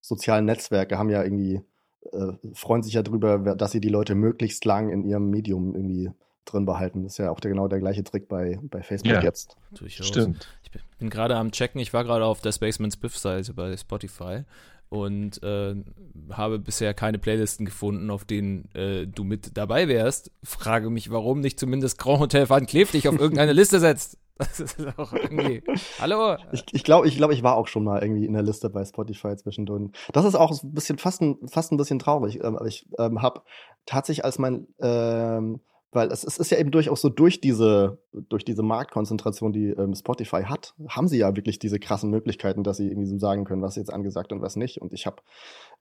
sozialen Netzwerke, haben ja irgendwie äh, freuen sich ja drüber, dass sie die Leute möglichst lang in ihrem Medium irgendwie drin behalten. Das ist ja auch der, genau der gleiche Trick bei, bei Facebook Ja. jetzt. Durchaus. Stimmt. Ich bin, bin gerade am Checken, ich war gerade auf der Spaceman Spiff-Seite bei Spotify und äh, habe bisher keine Playlisten gefunden, auf denen äh, du mit dabei wärst. Frage mich, warum nicht zumindest Grand Hotel Van Cleef dich auf irgendeine Liste setzt. Das ist auch irgendwie. Hallo? Ich, ich glaube, ich, glaub, ich war auch schon mal irgendwie in der Liste bei Spotify zwischendurch. Das ist auch ein bisschen fast ein, fast ein bisschen traurig. Ähm, aber ich ähm, habe tatsächlich als mein, ähm, weil es, es ist ja eben durchaus so durch diese, durch diese Marktkonzentration, die ähm, Spotify hat, haben sie ja wirklich diese krassen Möglichkeiten, dass sie irgendwie so sagen können, was jetzt angesagt und was nicht. Und ich habe,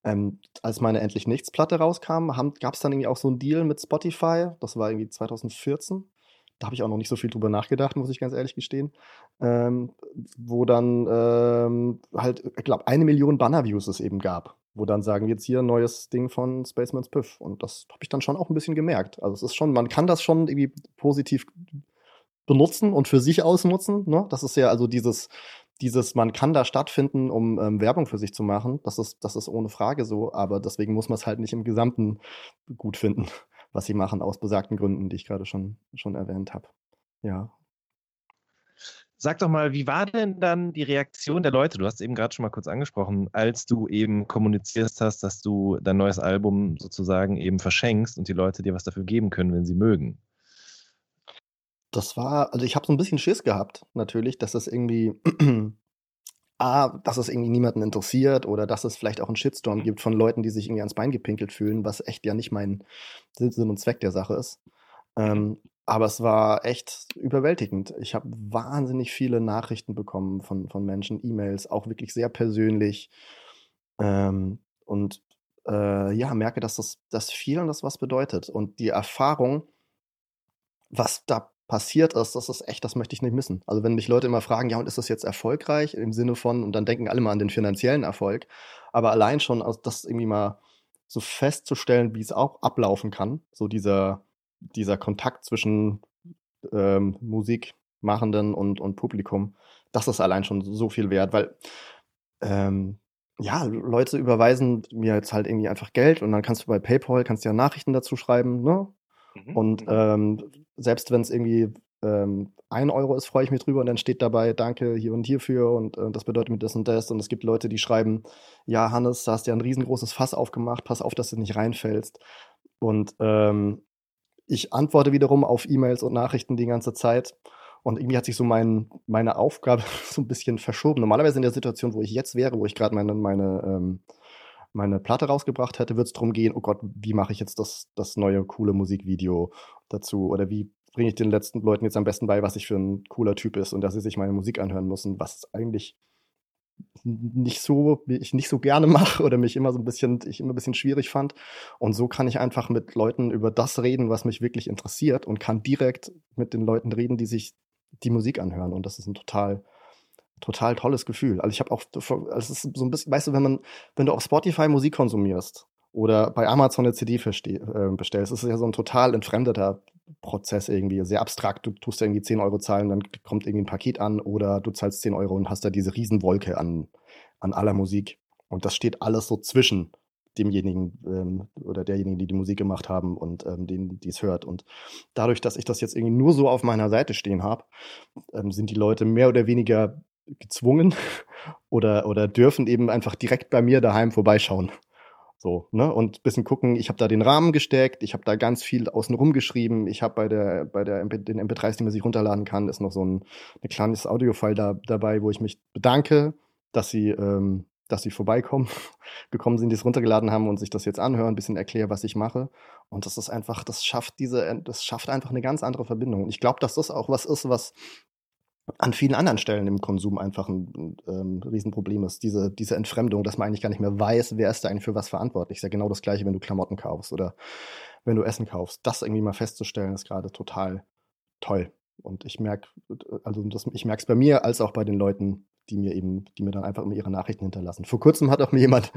ähm, als meine Endlich Nichts Platte rauskam, gab es dann irgendwie auch so einen Deal mit Spotify. Das war irgendwie 2014 da habe ich auch noch nicht so viel drüber nachgedacht, muss ich ganz ehrlich gestehen, ähm, wo dann ähm, halt, ich glaube, eine Million Banner-Views es eben gab, wo dann sagen, jetzt hier ein neues Ding von Spaceman's Piff. Und das habe ich dann schon auch ein bisschen gemerkt. Also es ist schon, man kann das schon irgendwie positiv benutzen und für sich ausnutzen. Ne? Das ist ja also dieses, dieses, man kann da stattfinden, um ähm, Werbung für sich zu machen. Das ist, das ist ohne Frage so, aber deswegen muss man es halt nicht im Gesamten gut finden was sie machen, aus besagten Gründen, die ich gerade schon, schon erwähnt habe. Ja. Sag doch mal, wie war denn dann die Reaktion der Leute? Du hast eben gerade schon mal kurz angesprochen, als du eben kommuniziert hast, dass du dein neues Album sozusagen eben verschenkst und die Leute dir was dafür geben können, wenn sie mögen. Das war, also ich habe so ein bisschen Schiss gehabt, natürlich, dass das irgendwie A, dass es irgendwie niemanden interessiert oder dass es vielleicht auch einen Shitstorm gibt von Leuten, die sich irgendwie ans Bein gepinkelt fühlen, was echt ja nicht mein Sinn und Zweck der Sache ist. Ähm, aber es war echt überwältigend. Ich habe wahnsinnig viele Nachrichten bekommen von, von Menschen, E-Mails, auch wirklich sehr persönlich. Ähm, und äh, ja, merke, dass das, das vielen das was bedeutet. Und die Erfahrung, was da passiert ist, das ist echt, das möchte ich nicht missen. Also wenn mich Leute immer fragen, ja, und ist das jetzt erfolgreich im Sinne von, und dann denken alle mal an den finanziellen Erfolg, aber allein schon, also das irgendwie mal so festzustellen, wie es auch ablaufen kann, so dieser, dieser Kontakt zwischen ähm, Musikmachenden und, und Publikum, das ist allein schon so viel wert, weil ähm, ja, Leute überweisen mir jetzt halt irgendwie einfach Geld und dann kannst du bei PayPal, kannst ja Nachrichten dazu schreiben, ne? Und ähm, selbst wenn es irgendwie ähm, ein Euro ist, freue ich mich drüber und dann steht dabei, danke hier und hierfür und äh, das bedeutet mir das und das. Und es gibt Leute, die schreiben, ja, Hannes, da hast du ja ein riesengroßes Fass aufgemacht, pass auf, dass du nicht reinfällst. Und ähm, ich antworte wiederum auf E-Mails und Nachrichten die ganze Zeit. Und irgendwie hat sich so mein, meine Aufgabe so ein bisschen verschoben. Normalerweise in der Situation, wo ich jetzt wäre, wo ich gerade meine, meine ähm, meine Platte rausgebracht hätte, wird es darum gehen, oh Gott, wie mache ich jetzt das, das neue coole Musikvideo dazu? Oder wie bringe ich den letzten Leuten jetzt am besten bei, was ich für ein cooler Typ ist und dass sie sich meine Musik anhören müssen, was eigentlich nicht so, ich nicht so gerne mache oder mich immer so ein bisschen, ich immer ein bisschen schwierig fand. Und so kann ich einfach mit Leuten über das reden, was mich wirklich interessiert und kann direkt mit den Leuten reden, die sich die Musik anhören. Und das ist ein total, total tolles Gefühl. Also ich habe auch, es ist so ein bisschen, weißt du, wenn man, wenn du auf Spotify Musik konsumierst oder bei Amazon eine CD äh, bestellst, ist es ja so ein total entfremdeter Prozess irgendwie, sehr abstrakt. Du tust da irgendwie 10 Euro zahlen, dann kommt irgendwie ein Paket an oder du zahlst 10 Euro und hast da diese Riesenwolke an, an aller Musik. Und das steht alles so zwischen demjenigen ähm, oder derjenigen, die die Musik gemacht haben und ähm, denen, die es hört. Und dadurch, dass ich das jetzt irgendwie nur so auf meiner Seite stehen habe, ähm, sind die Leute mehr oder weniger gezwungen oder, oder dürfen eben einfach direkt bei mir daheim vorbeischauen. So, ne? Und bisschen gucken, ich habe da den Rahmen gesteckt, ich habe da ganz viel außenrum geschrieben, ich habe bei der, bei der MP, den MP3s, die man sich runterladen kann, ist noch so ein, ein kleines Audiofile da, dabei, wo ich mich bedanke, dass sie, ähm, dass sie vorbeikommen, gekommen sind, die es runtergeladen haben und sich das jetzt anhören, ein bisschen erkläre, was ich mache. Und das ist einfach, das schafft diese, das schafft einfach eine ganz andere Verbindung. Und ich glaube, dass das auch was ist, was an vielen anderen Stellen im Konsum einfach ein ähm, Riesenproblem ist. Diese, diese Entfremdung, dass man eigentlich gar nicht mehr weiß, wer ist da eigentlich für was verantwortlich. Ist ja genau das Gleiche, wenn du Klamotten kaufst oder wenn du Essen kaufst. Das irgendwie mal festzustellen, ist gerade total toll. Und ich merke, also das, ich merke es bei mir als auch bei den Leuten, die mir eben, die mir dann einfach immer ihre Nachrichten hinterlassen. Vor kurzem hat auch mir jemand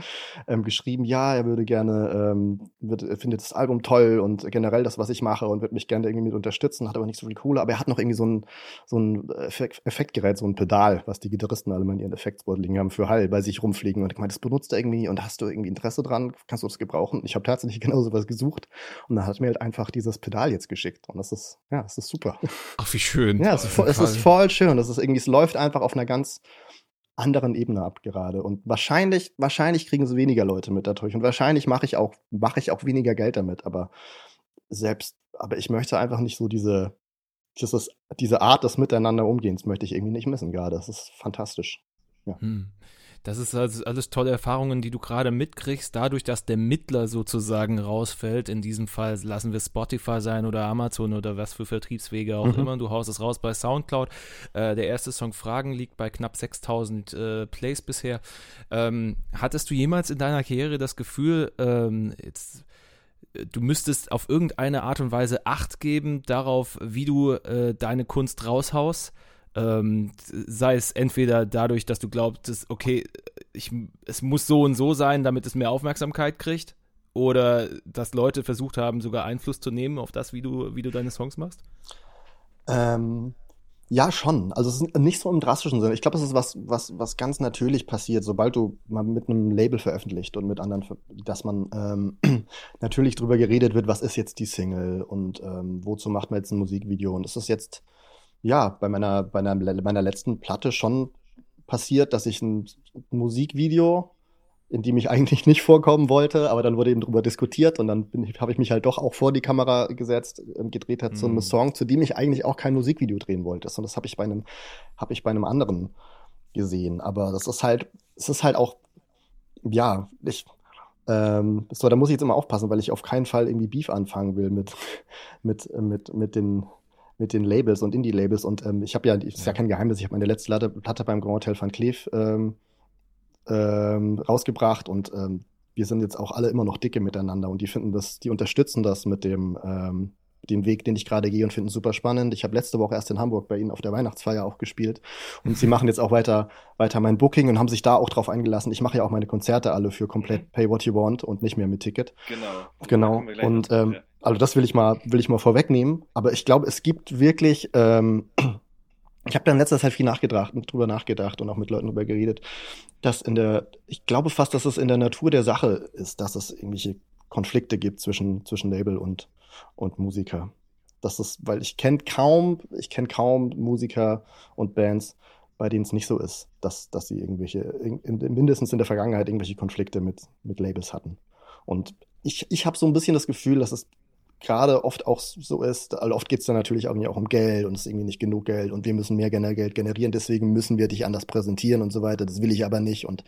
ähm, geschrieben, ja, er würde gerne, ähm, wird, findet das Album toll und generell das, was ich mache und wird mich gerne irgendwie mit unterstützen, hat aber nicht so viel Kohle, aber er hat noch irgendwie so ein, so ein Effekt, Effektgerät, so ein Pedal, was die Gitarristen alle mal in ihren liegen haben für Hall bei sich rumfliegen und ich meine, das benutzt er irgendwie und hast du irgendwie Interesse dran, kannst du das gebrauchen? Ich habe tatsächlich genau sowas gesucht und dann hat mir halt einfach dieses Pedal jetzt geschickt und das ist, ja, das ist super. Ach, wie schön. Ja, es ist, voll, es ist voll schön. Das ist irgendwie, es läuft einfach auf einer ganz anderen Ebene ab gerade. Und wahrscheinlich, wahrscheinlich kriegen es weniger Leute mit dadurch. Und wahrscheinlich mache ich auch, mache ich auch weniger Geld damit. Aber selbst, aber ich möchte einfach nicht so diese, dieses, diese Art des Miteinander umgehens möchte ich irgendwie nicht missen gerade. Das ist fantastisch. Ja. Hm. Das ist also alles tolle Erfahrungen, die du gerade mitkriegst, dadurch, dass der Mittler sozusagen rausfällt. In diesem Fall lassen wir Spotify sein oder Amazon oder was für Vertriebswege auch mhm. immer. Du haust es raus bei Soundcloud. Äh, der erste Song Fragen liegt bei knapp 6000 äh, Plays bisher. Ähm, hattest du jemals in deiner Karriere das Gefühl, ähm, jetzt du müsstest auf irgendeine Art und Weise Acht geben darauf, wie du äh, deine Kunst raushaust? Ähm, sei es entweder dadurch, dass du glaubst, okay, ich, es muss so und so sein, damit es mehr Aufmerksamkeit kriegt, oder dass Leute versucht haben, sogar Einfluss zu nehmen auf das, wie du, wie du deine Songs machst? Ähm, ja, schon. Also es ist nicht so im drastischen Sinne. Ich glaube, es ist was, was, was ganz natürlich passiert, sobald du mal mit einem Label veröffentlicht und mit anderen, dass man ähm, natürlich drüber geredet wird, was ist jetzt die Single und ähm, wozu macht man jetzt ein Musikvideo. Und ist jetzt ja, bei meiner, bei einer, meiner letzten Platte schon passiert, dass ich ein Musikvideo, in dem ich eigentlich nicht vorkommen wollte, aber dann wurde eben drüber diskutiert und dann habe ich mich halt doch auch vor die Kamera gesetzt, ähm, gedreht hat, mm. so einen Song, zu dem ich eigentlich auch kein Musikvideo drehen wollte. Und das habe ich bei einem, habe ich bei einem anderen gesehen. Aber das ist halt, es ist halt auch, ja, ich, ähm, so, da muss ich jetzt immer aufpassen, weil ich auf keinen Fall irgendwie Beef anfangen will mit, mit, mit, mit den, mit den Labels und Indie-Labels. Und ähm, ich habe ja, ist ja kein Geheimnis, ich habe meine letzte Platte beim Grand Hotel van Cleef ähm, ähm, rausgebracht und ähm, wir sind jetzt auch alle immer noch dicke miteinander und die finden das, die unterstützen das mit dem, ähm, den Weg, den ich gerade gehe und finden super spannend. Ich habe letzte Woche erst in Hamburg bei Ihnen auf der Weihnachtsfeier auch gespielt und Sie machen jetzt auch weiter, weiter mein Booking und haben sich da auch drauf eingelassen. Ich mache ja auch meine Konzerte alle für komplett Pay What You Want und nicht mehr mit Ticket. Genau. Genau. Und ähm, also das will ich mal, will ich mal vorwegnehmen. Aber ich glaube, es gibt wirklich, ähm, ich habe da in letzter Zeit viel nachgedacht, drüber nachgedacht und auch mit Leuten drüber geredet, dass in der, ich glaube fast, dass es in der Natur der Sache ist, dass es irgendwelche Konflikte gibt zwischen, zwischen Label und, und Musiker. Das ist, weil ich kenne kaum, ich kenne kaum Musiker und Bands, bei denen es nicht so ist, dass, dass sie irgendwelche, in, in, mindestens in der Vergangenheit irgendwelche Konflikte mit, mit Labels hatten. Und ich, ich habe so ein bisschen das Gefühl, dass es gerade oft auch so ist, also oft geht es dann natürlich auch, auch um Geld und es ist irgendwie nicht genug Geld und wir müssen mehr Geld generieren, deswegen müssen wir dich anders präsentieren und so weiter. Das will ich aber nicht und,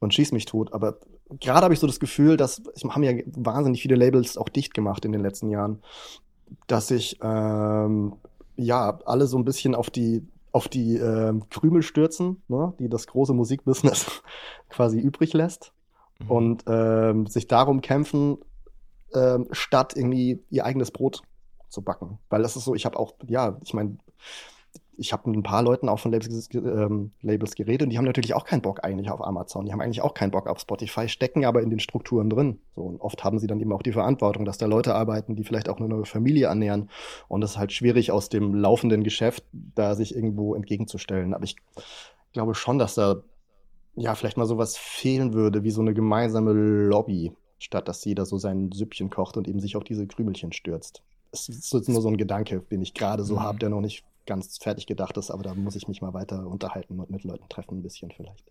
und schieß mich tot. Aber gerade habe ich so das Gefühl, dass haben ja wahnsinnig viele Labels auch dicht gemacht in den letzten Jahren, dass sich ähm, ja alle so ein bisschen auf die auf die ähm, Krümel stürzen, ne, die das große Musikbusiness quasi übrig lässt mhm. und ähm, sich darum kämpfen, ähm, statt irgendwie ihr eigenes Brot zu backen. Weil das ist so, ich habe auch, ja, ich meine, ich habe mit ein paar Leuten auch von Labels, ähm, Labels, geredet und die haben natürlich auch keinen Bock eigentlich auf Amazon. Die haben eigentlich auch keinen Bock auf Spotify, stecken aber in den Strukturen drin. So, und oft haben sie dann eben auch die Verantwortung, dass da Leute arbeiten, die vielleicht auch eine neue Familie ernähren. Und es ist halt schwierig, aus dem laufenden Geschäft da sich irgendwo entgegenzustellen. Aber ich glaube schon, dass da ja vielleicht mal sowas fehlen würde, wie so eine gemeinsame Lobby statt dass jeder so sein Süppchen kocht und eben sich auf diese Krümelchen stürzt. Es ist nur so ein Gedanke, den ich gerade so mhm. habe, der noch nicht ganz fertig gedacht ist, aber da muss ich mich mal weiter unterhalten und mit Leuten treffen, ein bisschen vielleicht.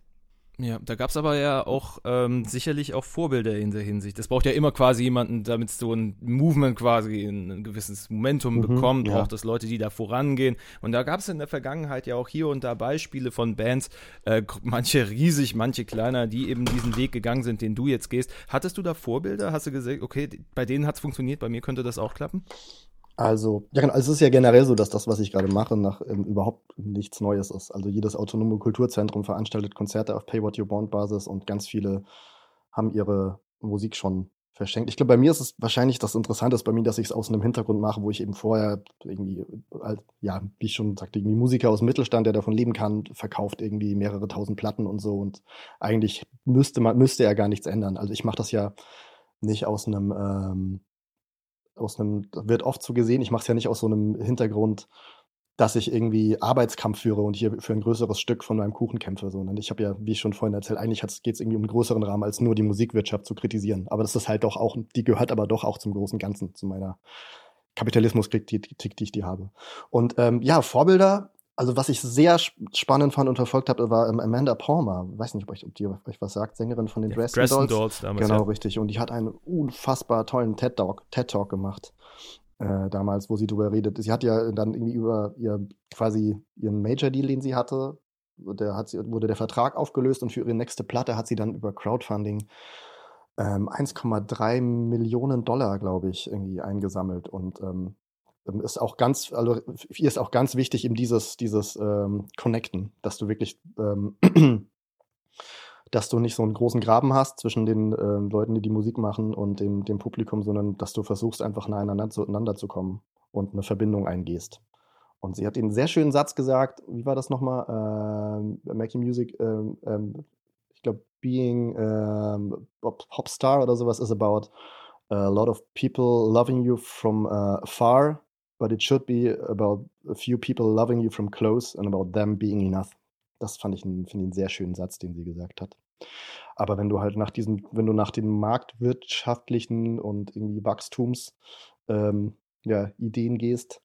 Ja, da gab es aber ja auch ähm, sicherlich auch Vorbilder in der Hinsicht. Das braucht ja immer quasi jemanden, damit so ein Movement quasi ein, gewisses Momentum mhm, bekommt, ja. braucht es Leute, die da vorangehen. Und da gab es in der Vergangenheit ja auch hier und da Beispiele von Bands, äh, manche riesig, manche kleiner, die eben diesen Weg gegangen sind, den du jetzt gehst. Hattest du da Vorbilder? Hast du gesagt, okay, bei denen hat es funktioniert, bei mir könnte das auch klappen? Also, ja, genau. Es ist ja generell so, dass das, was ich gerade mache, nach ähm, überhaupt nichts Neues ist. Also jedes autonome Kulturzentrum veranstaltet Konzerte auf Pay What You Want Basis und ganz viele haben ihre Musik schon verschenkt. Ich glaube, bei mir ist es wahrscheinlich das Interessante bei mir, dass ich es aus einem Hintergrund mache, wo ich eben vorher irgendwie, halt, ja, wie ich schon sagte, irgendwie Musiker aus dem Mittelstand, der davon leben kann, verkauft irgendwie mehrere tausend Platten und so. Und eigentlich müsste man, müsste er gar nichts ändern. Also ich mache das ja nicht aus einem, ähm, aus einem, wird oft so gesehen, ich mache es ja nicht aus so einem Hintergrund, dass ich irgendwie Arbeitskampf führe und hier für ein größeres Stück von meinem Kuchen kämpfe. So. Und ich habe ja, wie ich schon vorhin erzählt, eigentlich geht es irgendwie um einen größeren Rahmen, als nur die Musikwirtschaft zu kritisieren. Aber das ist halt doch auch, die gehört aber doch auch zum großen Ganzen, zu meiner Kapitalismuskritik, die, die, die ich die habe. Und ähm, ja, Vorbilder, also was ich sehr spannend fand und verfolgt habe, war ähm, Amanda Palmer. Ich weiß nicht, ob, ich, ob die euch was sagt, Sängerin von den Ja, Dresden, Dresden Dolls. Dolls damals, Genau, ja. richtig. Und die hat einen unfassbar tollen TED-Talk TED -Talk gemacht äh, damals, wo sie drüber redet. Sie hat ja dann irgendwie über ihr quasi ihren Major-Deal, den sie hatte, der hat sie, wurde der Vertrag aufgelöst und für ihre nächste Platte hat sie dann über Crowdfunding ähm, 1,3 Millionen Dollar, glaube ich, irgendwie eingesammelt. Und ähm, ist auch ganz, also ihr ist auch ganz wichtig, eben dieses, dieses ähm, Connecten, dass du wirklich ähm, dass du nicht so einen großen Graben hast zwischen den ähm, Leuten, die die Musik machen und dem, dem Publikum, sondern dass du versuchst, einfach nah aneinander zueinander zu kommen und eine Verbindung eingehst. Und sie hat den sehr schönen Satz gesagt, wie war das nochmal? Ähm, Making Music, ähm, ähm, ich glaube, being ähm, Pop- Popstar oder sowas is about a lot of people loving you from uh, far, but it should be about a few people loving you from close and about them being enough. Das fand ich einen, finde ich einen sehr schönen Satz, den sie gesagt hat. Aber wenn du halt nach diesem, wenn du nach den marktwirtschaftlichen und irgendwie Wachstums ähm, ja, Ideen gehst,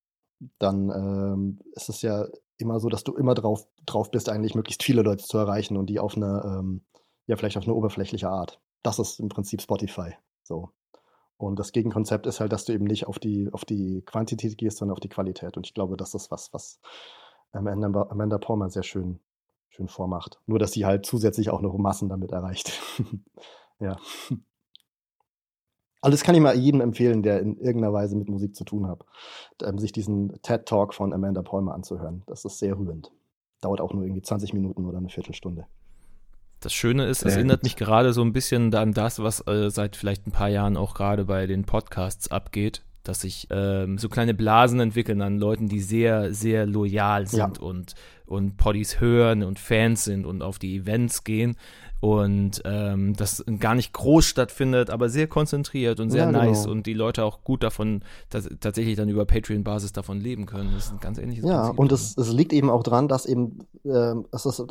dann ähm, ist es ja immer so, dass du immer drauf, drauf bist, eigentlich möglichst viele Leute zu erreichen und die auf eine, ähm, ja, vielleicht auf eine oberflächliche Art. Das ist im Prinzip Spotify. So. Und das Gegenkonzept ist halt, dass du eben nicht auf die, auf die Quantität gehst, sondern auf die Qualität. Und ich glaube, das ist was, was Amanda, Amanda Palmer sehr schön, schön vormacht. Nur, dass sie halt zusätzlich auch noch Massen damit erreicht. ja. Also das kann ich mal jedem empfehlen, der in irgendeiner Weise mit Musik zu tun hat, ähm, sich diesen TED-Talk von Amanda Palmer anzuhören. Das ist sehr rührend. Dauert auch nur irgendwie 20 Minuten oder eine Viertelstunde. Das Schöne ist, es erinnert gut. mich gerade so ein bisschen an das, was äh, seit vielleicht ein paar Jahren auch gerade bei den Podcasts abgeht, dass sich ähm, so kleine Blasen entwickeln an Leuten, die sehr, sehr loyal sind und, und Poddies hören und Fans sind und auf die Events gehen und ähm, das gar nicht groß stattfindet, aber sehr konzentriert und sehr Ja, nice genau. und die Leute auch gut davon, dass, tatsächlich dann über Patreon-Basis davon leben können. Das ist ein ganz ähnliches Ja, Prinzip. und es, es liegt eben auch dran, dass eben ähm, es ist äh,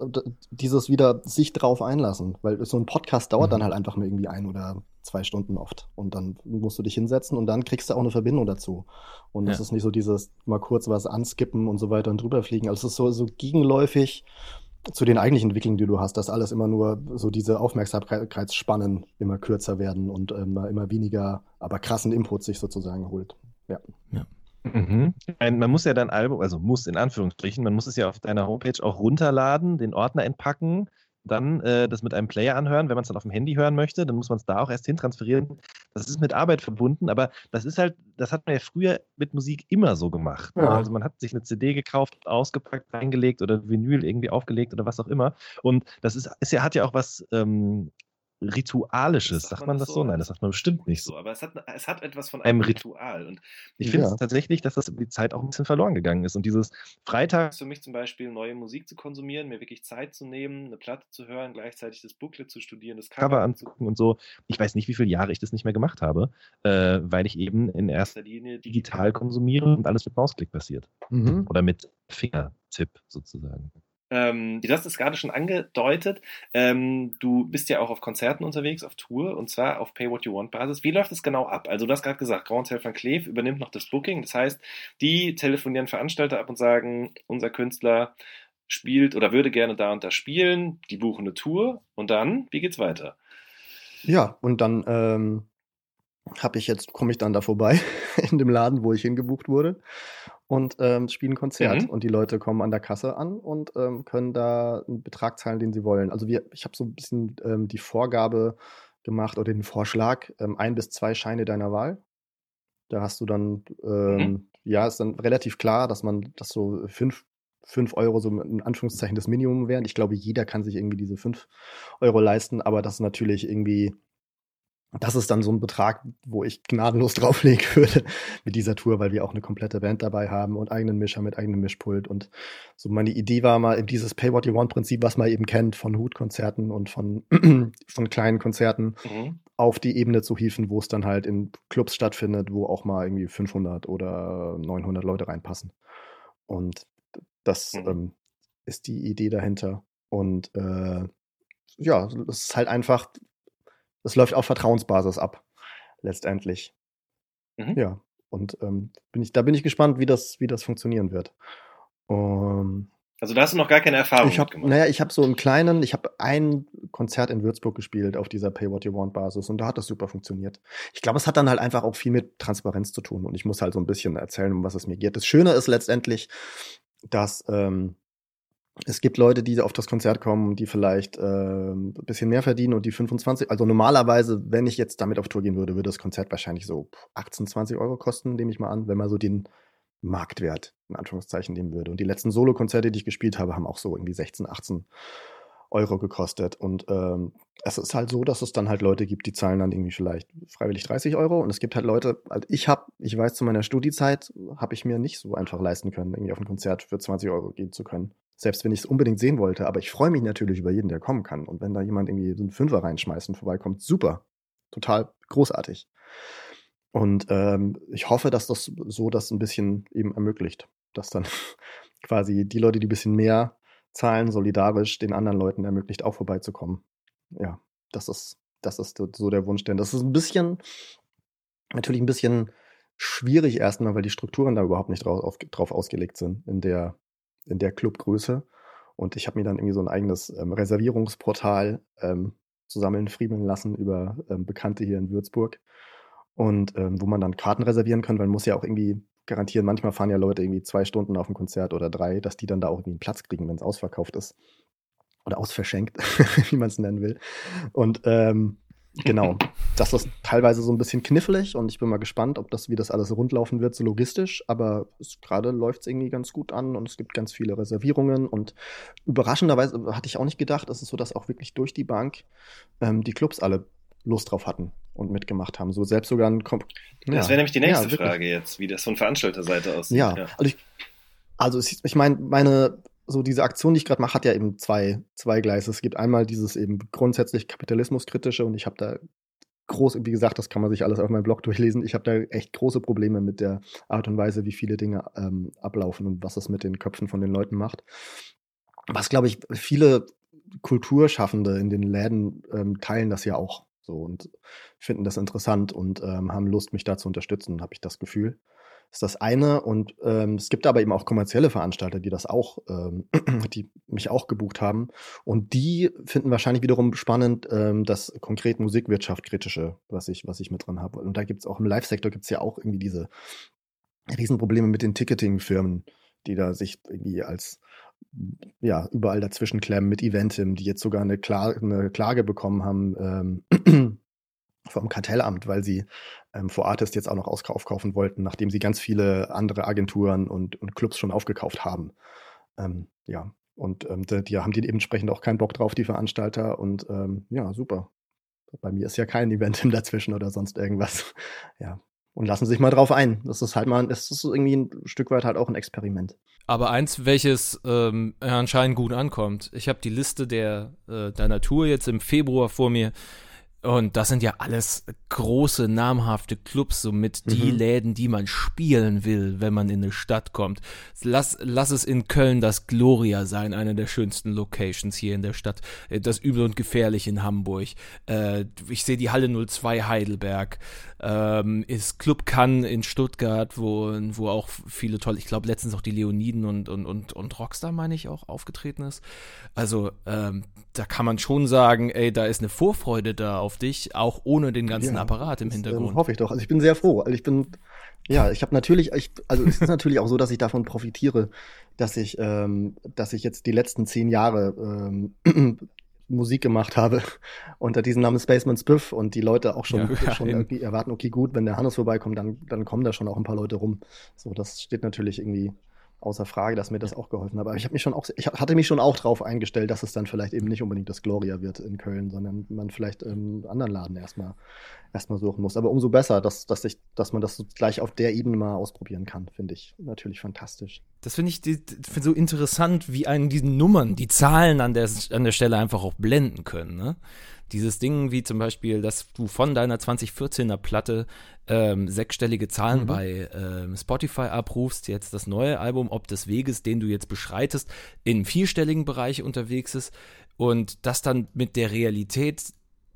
dieses wieder sich drauf einlassen, weil so ein Podcast dauert dann halt einfach mal irgendwie ein oder zwei Stunden oft und dann musst du dich hinsetzen und dann kriegst du auch eine Verbindung dazu. Und es Ja. ist nicht so dieses mal kurz was anskippen und so weiter und drüber fliegen. Also es ist so, so gegenläufig zu den eigentlichen Entwicklungen, die du hast, dass alles immer nur so diese Aufmerksamkeitsspannen immer kürzer werden und ähm, immer weniger, aber krassen Input sich sozusagen holt. Ja. Mhm. Ein- Man muss ja dein Album, also muss in Anführungsstrichen, man muss es ja auf deiner Homepage auch runterladen, den Ordner entpacken, dann äh, das mit einem Player anhören. Wenn man es dann auf dem Handy hören möchte, dann muss man es da auch erst hintransferieren. Das ist mit Arbeit verbunden, aber das ist halt, das hat man ja früher mit Musik immer so gemacht. Ja. Also man hat sich eine CD gekauft, ausgepackt, reingelegt oder Vinyl irgendwie aufgelegt oder was auch immer. Und das ist, ist ja, hat ja auch was ähm, Ritualisches. Sagt, man das so? Nein, das sagt man bestimmt nicht so. Aber es hat, es hat etwas von einem Ritual. Und ich finde Ja. es tatsächlich, dass das über die Zeit auch ein bisschen verloren gegangen ist. Und dieses Freitags für mich zum Beispiel neue Musik zu konsumieren, mir wirklich Zeit zu nehmen, eine Platte zu hören, gleichzeitig das Booklet zu studieren, das Cover anzugucken und so. Ich weiß nicht, wie viele Jahre ich das nicht mehr gemacht habe, äh, weil ich eben in erster Linie digital konsumiere und alles mit Mausklick passiert. Mhm. Oder mit Fingertipp sozusagen. Ähm, du hast es gerade schon angedeutet. Ähm, du bist ja auch auf Konzerten unterwegs, auf Tour und zwar auf Pay What You Want Basis. Wie läuft es genau ab? Also, du hast gerade gesagt, Grand Hotel van Cleef übernimmt noch das Booking. Das heißt, die telefonieren Veranstalter ab und sagen, unser Künstler spielt oder würde gerne da und da spielen. Die buchen eine Tour und dann, wie geht's weiter? Ja, und dann ähm, habe ich jetzt, komme ich dann da vorbei in dem Laden, wo ich hingebucht wurde und ähm, spiele ein Konzert. Mhm. Und die Leute kommen an der Kasse an und ähm, können da einen Betrag zahlen, den sie wollen. Also wir, ich habe so ein bisschen ähm, die Vorgabe gemacht oder den Vorschlag, ähm, ein bis zwei Scheine deiner Wahl. Da hast du dann, ähm, Mhm. ja, ist dann relativ klar, dass man, dass so fünf, fünf Euro so in Anführungszeichen das Minimum wären. Ich glaube, jeder kann sich irgendwie diese fünf Euro leisten, aber das ist natürlich irgendwie das ist dann so ein Betrag, wo ich gnadenlos drauflegen würde mit dieser Tour, weil wir auch eine komplette Band dabei haben und eigenen Mischer mit eigenem Mischpult. Und so meine Idee war mal eben dieses Pay What You Want Prinzip, was man eben kennt von Hutkonzerten und von, von kleinen Konzerten, Mhm. auf die Ebene zu hieven, wo es dann halt in Clubs stattfindet, wo auch mal irgendwie 500 oder 900 Leute reinpassen. Und das Mhm. ähm, ist die Idee dahinter. Und äh, ja, es ist halt einfach, es läuft auf Vertrauensbasis ab, letztendlich. Mhm. Ja, und ähm, bin ich, da bin ich gespannt, wie das, wie das funktionieren wird. Um, Also da hast du noch gar keine Erfahrung ich habe, mitgemacht. naja, ich habe so im Kleinen, ich habe ein Konzert in Würzburg gespielt auf dieser Pay What You Want Basis und da hat das super funktioniert. Ich glaube, es hat dann halt einfach auch viel mit Transparenz zu tun und ich muss halt so ein bisschen erzählen, um was es mir geht. Das Schöne ist letztendlich, dass ähm, es gibt Leute, die auf das Konzert kommen, die vielleicht ähm, ein bisschen mehr verdienen und die 25, also normalerweise, wenn ich jetzt damit auf Tour gehen würde, würde das Konzert wahrscheinlich so 18, 20 Euro kosten, nehme ich mal an, wenn man so den Marktwert in Anführungszeichen nehmen würde. Und die letzten Solo-Konzerte, die ich gespielt habe, haben auch so irgendwie 16, 18 Euro gekostet. Und ähm, es ist halt so, dass es dann halt Leute gibt, die zahlen dann irgendwie vielleicht freiwillig 30 Euro. Und es gibt halt Leute, also ich habe, ich weiß, zu meiner Studiezeit habe ich mir nicht so einfach leisten können, irgendwie auf ein Konzert für 20 Euro gehen zu können. Selbst wenn ich es unbedingt sehen wollte. Aber ich freue mich natürlich über jeden, der kommen kann. Und wenn da jemand irgendwie so einen Fünfer reinschmeißt und vorbeikommt, super. Total großartig. Und ähm, ich hoffe, dass das so das ein bisschen eben ermöglicht, dass dann quasi die Leute, die ein bisschen mehr zahlen, solidarisch den anderen Leuten ermöglicht, auch vorbeizukommen. Ja, das ist, das ist so der Wunsch. Denn das ist ein bisschen, natürlich ein bisschen schwierig erstmal, weil die Strukturen da überhaupt nicht drauf, auf, drauf ausgelegt sind in der, in der Clubgröße. Und ich habe mir dann irgendwie so ein eigenes ähm, Reservierungsportal ähm, zusammen friemeln lassen über ähm, Bekannte hier in Würzburg. Und ähm, wo man dann Karten reservieren kann, weil man muss ja auch irgendwie garantieren, manchmal fahren ja Leute irgendwie zwei Stunden auf ein Konzert oder drei, dass die dann da auch irgendwie einen Platz kriegen, wenn es ausverkauft ist. Oder ausverschenkt, wie man es nennen will. Und ähm, genau, das ist teilweise so ein bisschen knifflig und ich bin mal gespannt, ob das, wie das alles rundlaufen wird, so logistisch. Aber gerade läuft es irgendwie ganz gut an und es gibt ganz viele Reservierungen und überraschenderweise hatte ich auch nicht gedacht, es ist so, dass auch wirklich durch die Bank ähm, die Clubs alle Lust drauf hatten und mitgemacht haben. So selbst sogar ein Kom Das Ja. wäre nämlich die nächste Ja. Frage jetzt, wie das von Veranstalterseite aussieht. Ja, also ich, also ich meine, meine, so diese Aktion, die ich gerade mache, hat ja eben zwei, zwei Gleise. Es gibt einmal dieses eben grundsätzlich kapitalismuskritische und ich habe da groß, wie gesagt, das kann man sich alles auf meinem Blog durchlesen. Ich habe da echt große Probleme mit der Art und Weise, wie viele Dinge ähm, ablaufen und was es mit den Köpfen von den Leuten macht. Was, glaube ich, viele Kulturschaffende in den Läden ähm, teilen das ja auch so und finden das interessant und ähm, haben Lust, mich da zu unterstützen, habe ich das Gefühl. Ist das eine. Und ähm, es gibt aber eben auch kommerzielle Veranstalter, die das auch, ähm, die mich auch gebucht haben. Und die finden wahrscheinlich wiederum spannend ähm, das konkret Musikwirtschaft kritische, was ich, was ich mit drin habe. Und da gibt es auch im Live-Sektor gibt es ja auch irgendwie diese Riesenprobleme mit den Ticketing-Firmen, die da sich irgendwie als ja, überall dazwischen klemmen mit Eventim, die jetzt sogar eine, Kla eine Klage bekommen haben ähm, vom Kartellamt, weil sie ähm, vor Artist jetzt auch noch aufkaufen wollten, nachdem sie ganz viele andere Agenturen und, und Clubs schon aufgekauft haben. Ähm, ja, und ähm, die, die haben die dementsprechend auch keinen Bock drauf, die Veranstalter. Und ähm, ja, super. Bei mir ist ja kein Eventim dazwischen oder sonst irgendwas. Ja. Und lassen sich mal drauf ein. Das ist halt mal, das ist irgendwie ein Stück weit halt auch ein Experiment. Aber eins, welches ähm, anscheinend gut ankommt. Ich habe die Liste der äh, deiner Tour jetzt im Februar vor mir. Und das sind ja alles große, namhafte Clubs, somit die Mhm. Läden, die man spielen will, wenn man in eine Stadt kommt. Lass, lass es in Köln das Gloria sein, eine der schönsten Locations hier in der Stadt. Äh, Das Übel und Gefährlich in Hamburg. Äh, ich sehe die Halle 02 Heidelberg. Ähm, ist Club Cannes in Stuttgart, wo, wo auch viele tolle, ich glaube letztens auch die Leoniden und, und, und, und Rockstar, meine ich, auch aufgetreten ist. Also ähm, da kann man schon sagen, ey, da ist eine Vorfreude da auf dich, auch ohne den ganzen Ja, Apparat im das, ähm, Hintergrund. hoffe ich doch. Also ich bin sehr froh. Also ich bin, ja, ich habe natürlich, ich, also es ist natürlich auch so, dass ich davon profitiere, dass ich, ähm, dass ich jetzt die letzten zehn Jahre ähm, Musik gemacht habe unter diesem Namen Spaceman Spiff und die Leute auch schon, Ja, schon irgendwie erwarten, okay, gut, wenn der Hannes vorbeikommt, dann, dann kommen da schon auch ein paar Leute rum. So, das steht natürlich irgendwie außer Frage, dass mir das auch geholfen hat. Aber ich habe mich schon auch, ich hatte mich schon auch darauf eingestellt, dass es dann vielleicht eben nicht unbedingt das Gloria wird in Köln, sondern man vielleicht im anderen Laden erstmal erstmal suchen muss. Aber umso besser, dass, dass, ich, dass man das so gleich auf der Ebene mal ausprobieren kann, finde ich natürlich fantastisch. Das finde ich die, find so interessant, wie einen diese Nummern, die Zahlen an der, an der Stelle einfach auch blenden können. Ne? Dieses Ding wie zum Beispiel, dass du von deiner 2014er Platte ähm, sechsstellige Zahlen Mhm. bei ähm, Spotify abrufst, jetzt das neue Album, ob des Weges, den du jetzt beschreitest, in vierstelligen Bereich unterwegs ist und das dann mit der Realität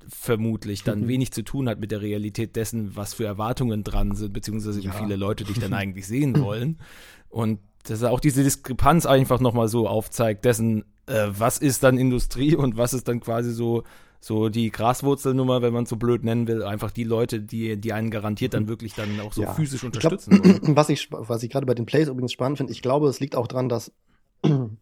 vermutlich dann Mhm. wenig zu tun hat mit der Realität dessen, was für Erwartungen dran sind, beziehungsweise Ja. wie viele Leute dich dann eigentlich sehen wollen. Und dass er auch diese Diskrepanz einfach nochmal so aufzeigt, dessen, äh, was ist dann Industrie und was ist dann quasi so, so die Graswurzelnummer, wenn man es so blöd nennen will, einfach die Leute, die, die einen garantiert dann wirklich dann auch so Ja. physisch Ich glaub, unterstützen was ich, was ich gerade bei den Plays übrigens spannend finde, ich glaube, es liegt auch dran, dass, wenn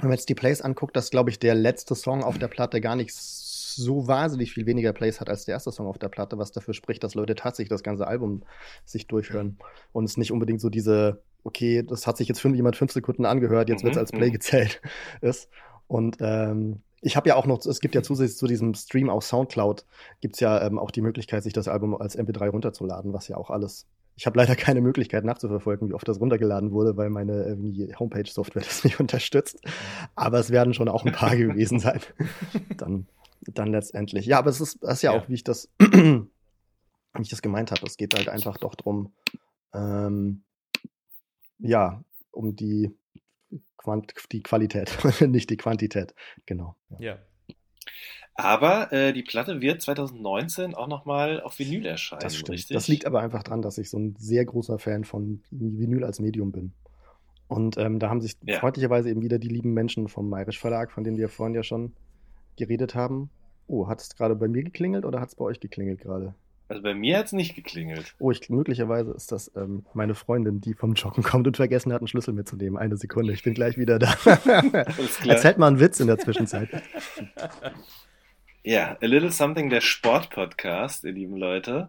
man jetzt die Plays anguckt, dass, glaube ich, der letzte Song auf der Platte gar nicht so wahnsinnig viel weniger Plays hat als der erste Song auf der Platte, was dafür spricht, dass Leute tatsächlich das ganze Album sich durchhören und es nicht unbedingt so diese, okay, das hat sich jetzt fünf, jemand fünf Sekunden angehört, jetzt wird es Mhm, als Play mhm. gezählt ist. Und ähm, ich habe ja auch noch, es gibt ja zusätzlich zu diesem Stream auf Soundcloud, gibt es ja ähm, auch die Möglichkeit, sich das Album als MP3 runterzuladen, was ja auch alles. Ich habe leider keine Möglichkeit nachzuverfolgen, wie oft das runtergeladen wurde, weil meine irgendwie Homepage-Software das nicht unterstützt. Aber es werden schon auch ein paar gewesen sein. Dann, dann letztendlich. Ja, aber es ist, das ist ja, Ja. auch, wie ich das, wie ich das gemeint habe. Es geht halt einfach doch drum, ähm, ja, um die, Quant die Qualität, nicht die Quantität. Genau. Ja. Ja. Aber äh, die Platte wird 2019 auch nochmal auf Vinyl erscheinen, Das stimmt. richtig? Das liegt aber einfach dran, dass ich so ein sehr großer Fan von Vinyl als Medium bin. Und ähm, da haben sich Ja. freundlicherweise eben wieder die lieben Menschen vom Mayrisch Verlag, von denen wir vorhin ja schon geredet haben. Oh, hat es gerade bei mir geklingelt oder hat es bei euch geklingelt gerade? Also bei mir hat es nicht geklingelt. Oh, ich, möglicherweise ist das ähm, meine Freundin, die vom Joggen kommt und vergessen hat, einen Schlüssel mitzunehmen. Eine Sekunde, ich bin gleich wieder da. Erzählt mal einen Witz in der Zwischenzeit. Ja, A Little Something, der Sport-Podcast, ihr lieben Leute.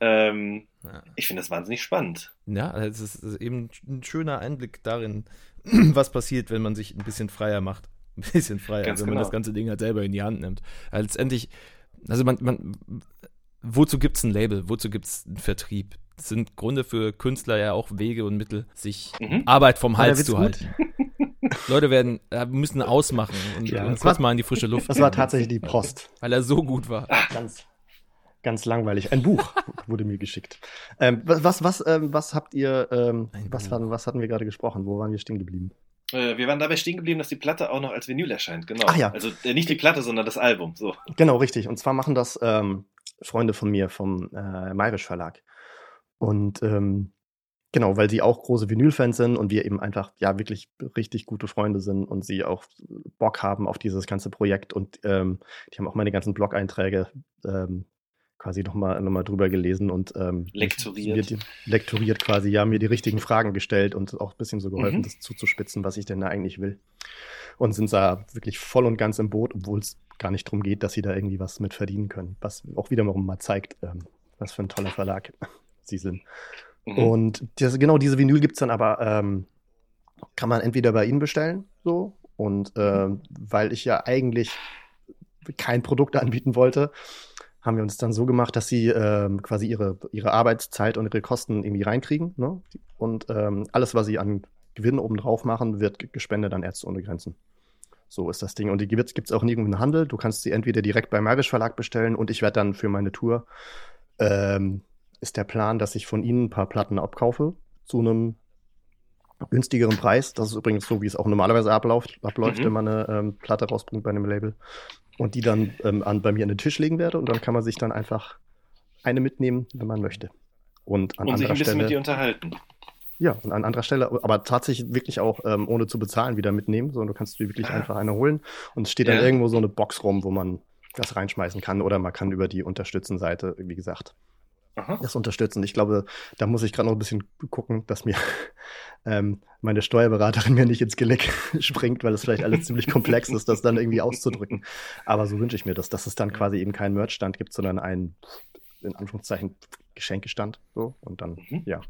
Ähm, Ja. ich finde das wahnsinnig spannend. Ja, es ist eben ein schöner Einblick darin, was passiert, wenn man sich ein bisschen freier macht. Ein bisschen freier, Ganz wenn man genau. das ganze Ding halt selber in die Hand nimmt. Also letztendlich, also man, man wozu gibt es ein Label? Wozu gibt es einen Vertrieb? Das sind Gründe für Künstler ja auch Wege und Mittel, sich Mhm. Arbeit vom Hals zu halten. Leute werden, äh, müssen ausmachen und, Ja, und das kurz war- mal in die frische Luft. Das war tatsächlich die Post. Weil er so gut war. Ganz, ganz langweilig. Ein Buch wurde mir geschickt. Ähm, was, was, was, ähm, was habt ihr, ähm, was, waren, was hatten wir gerade gesprochen? Wo waren wir stehen geblieben? Äh, wir waren dabei stehen geblieben, dass die Platte auch noch als Vinyl erscheint, genau. Ach ja. Also äh, nicht die Platte, sondern das Album. So. Genau, richtig. Und zwar machen das ähm, Freunde von mir vom äh, Mayrisch Verlag. Und ähm, genau, weil sie auch große Vinyl-Fans sind und wir eben einfach ja wirklich richtig gute Freunde sind und sie auch Bock haben auf dieses ganze Projekt. Und ähm, die haben auch meine ganzen Blog-Einträge ähm, quasi nochmal noch mal drüber gelesen und ähm, Lektoriert. Die, lektoriert quasi, ja, mir die richtigen Fragen gestellt und auch ein bisschen so geholfen, Mhm. das zuzuspitzen, was ich denn da eigentlich will. Und sind da wirklich voll und ganz im Boot, obwohl es gar nicht darum geht, dass sie da irgendwie was mit verdienen können. Was auch wiederum mal zeigt, ähm, was für ein toller Verlag sie sind. Mhm. Und das, genau diese Vinyl gibt es dann aber, ähm, kann man entweder bei ihnen bestellen, so, und ähm, weil ich ja eigentlich kein Produkt anbieten wollte, haben wir uns dann so gemacht, dass sie ähm, quasi ihre, ihre Arbeitszeit und ihre Kosten irgendwie reinkriegen. Ne? Und ähm, alles, was sie an Gewinn obendrauf machen, wird ge- gespendet an Ärzte ohne Grenzen. So ist das Ding. Und die gibt es auch nirgendwo im Handel. Du kannst sie entweder direkt beim Irish Verlag bestellen und ich werde dann für meine Tour, ähm, ist der Plan, dass ich von ihnen ein paar Platten abkaufe zu einem günstigeren Preis. Das ist übrigens so, wie es auch normalerweise abläuft, abläuft Mhm. wenn man eine ähm, Platte rausbringt bei einem Label. Und die dann ähm, an, bei mir an den Tisch legen werde und dann kann man sich dann einfach eine mitnehmen, wenn man möchte. Und an Und sich anderer ein bisschen Stelle. mit dir unterhalten. Ja, und an anderer Stelle, aber tatsächlich wirklich auch ähm, ohne zu bezahlen wieder mitnehmen, sondern du kannst dir wirklich Ah. einfach eine holen und es steht dann Ja. irgendwo so eine Box rum, wo man was reinschmeißen kann oder man kann über die Unterstützen-Seite, wie gesagt, Aha. das unterstützen. Ich glaube, da muss ich gerade noch ein bisschen gucken, dass mir ähm, meine Steuerberaterin mir nicht ins Geleck springt, weil es vielleicht alles ziemlich komplex ist, das dann irgendwie auszudrücken. Aber so wünsche ich mir das, dass es dann quasi eben keinen Merchstand gibt, sondern einen, in Anführungszeichen, Geschenkestand. So. Und dann, Mhm. ja,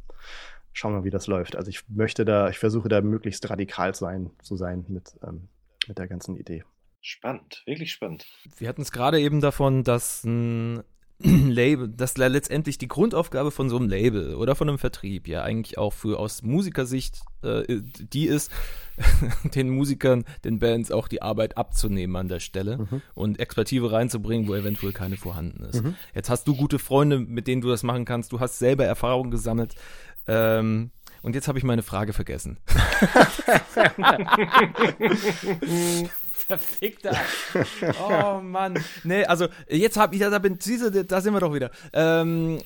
schauen wir mal, wie das läuft. Also ich möchte da, ich versuche da möglichst radikal sein, zu sein mit, ähm, mit der ganzen Idee. Spannend, wirklich spannend. Wir hatten es gerade eben davon, dass ein Label, dass letztendlich die Grundaufgabe von so einem Label oder von einem Vertrieb ja eigentlich auch für aus Musikersicht äh, die ist, den Musikern, den Bands auch die Arbeit abzunehmen an der Stelle Mhm. und Expertise reinzubringen, wo eventuell keine vorhanden ist. Mhm. Jetzt hast du gute Freunde, mit denen du das machen kannst. Du hast selber Erfahrungen gesammelt. Ähm, und jetzt habe ich meine Frage vergessen. Verfickter. Oh Mann. Nee, also jetzt habe ich, da, bin, da sind wir doch wieder. Ähm,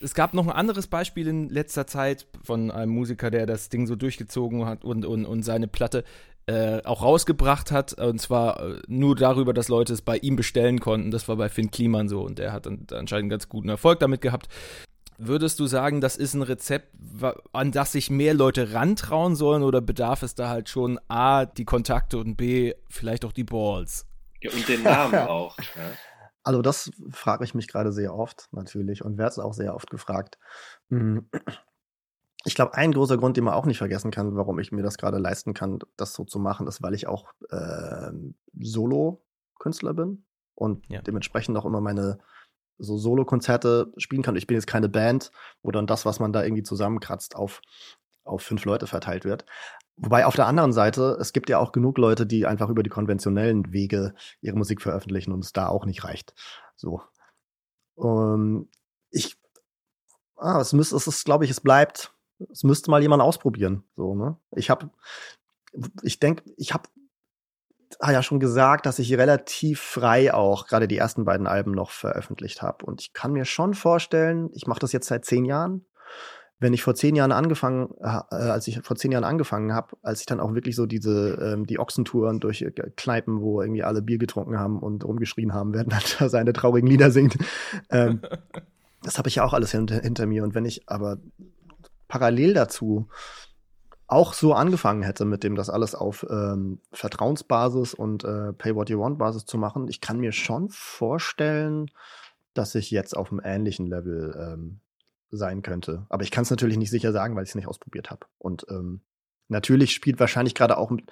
es gab noch ein anderes Beispiel in letzter Zeit von einem Musiker, der das Ding so durchgezogen hat und, und, und seine Platte äh, auch rausgebracht hat. Und zwar äh, nur darüber, dass Leute es bei ihm bestellen konnten. Das war bei Finn Kliman so und der hat dann anscheinend ganz guten Erfolg damit gehabt. Würdest du sagen, das ist ein Rezept, an das sich mehr Leute rantrauen sollen oder bedarf es da halt schon A, die Kontakte und B, vielleicht auch die Balls? Ja, und den Namen auch. Ja. Also das frage ich mich gerade sehr oft natürlich und werde es auch sehr oft gefragt. Mm. Ich glaube, ein großer Grund, den man auch nicht vergessen kann, warum ich mir das gerade leisten kann, das so zu machen, ist, weil ich auch ähm, Solo-Künstler bin und Ja. dementsprechend auch immer meine so Solo-Konzerte spielen kann. Ich bin jetzt keine Band, wo dann das, was man da irgendwie zusammenkratzt, auf, auf fünf Leute verteilt wird. Wobei auf der anderen Seite, es gibt ja auch genug Leute, die einfach über die konventionellen Wege ihre Musik veröffentlichen und es da auch nicht reicht. So. Ähm, ich, ah, es müsste, es ist, glaube ich, es bleibt, es müsste mal jemand ausprobieren. So, ne? Ich habe, ich denke, ich habe ah ja schon gesagt, dass ich relativ frei auch gerade die ersten beiden Alben noch veröffentlicht habe. Und ich kann mir schon vorstellen, ich mache das jetzt seit zehn Jahren. Wenn ich vor zehn Jahren angefangen, äh, als ich vor zehn Jahren angefangen habe, als ich dann auch wirklich so diese ähm, die Ochsentouren durch äh, Kneipen, wo irgendwie alle Bier getrunken haben und rumgeschrien haben, während man da seine traurigen Lieder singt, ähm, das habe ich ja auch alles hinter, hinter mir. Und wenn ich aber parallel dazu auch so angefangen hätte, mit dem das alles auf ähm, Vertrauensbasis und äh, Pay What You Want Basis zu machen, ich kann mir schon vorstellen, dass ich jetzt auf einem ähnlichen Level ähm, sein könnte. Aber ich kann es natürlich nicht sicher sagen, weil ich es nicht ausprobiert habe. Und ähm, natürlich spielt wahrscheinlich gerade auch, mit-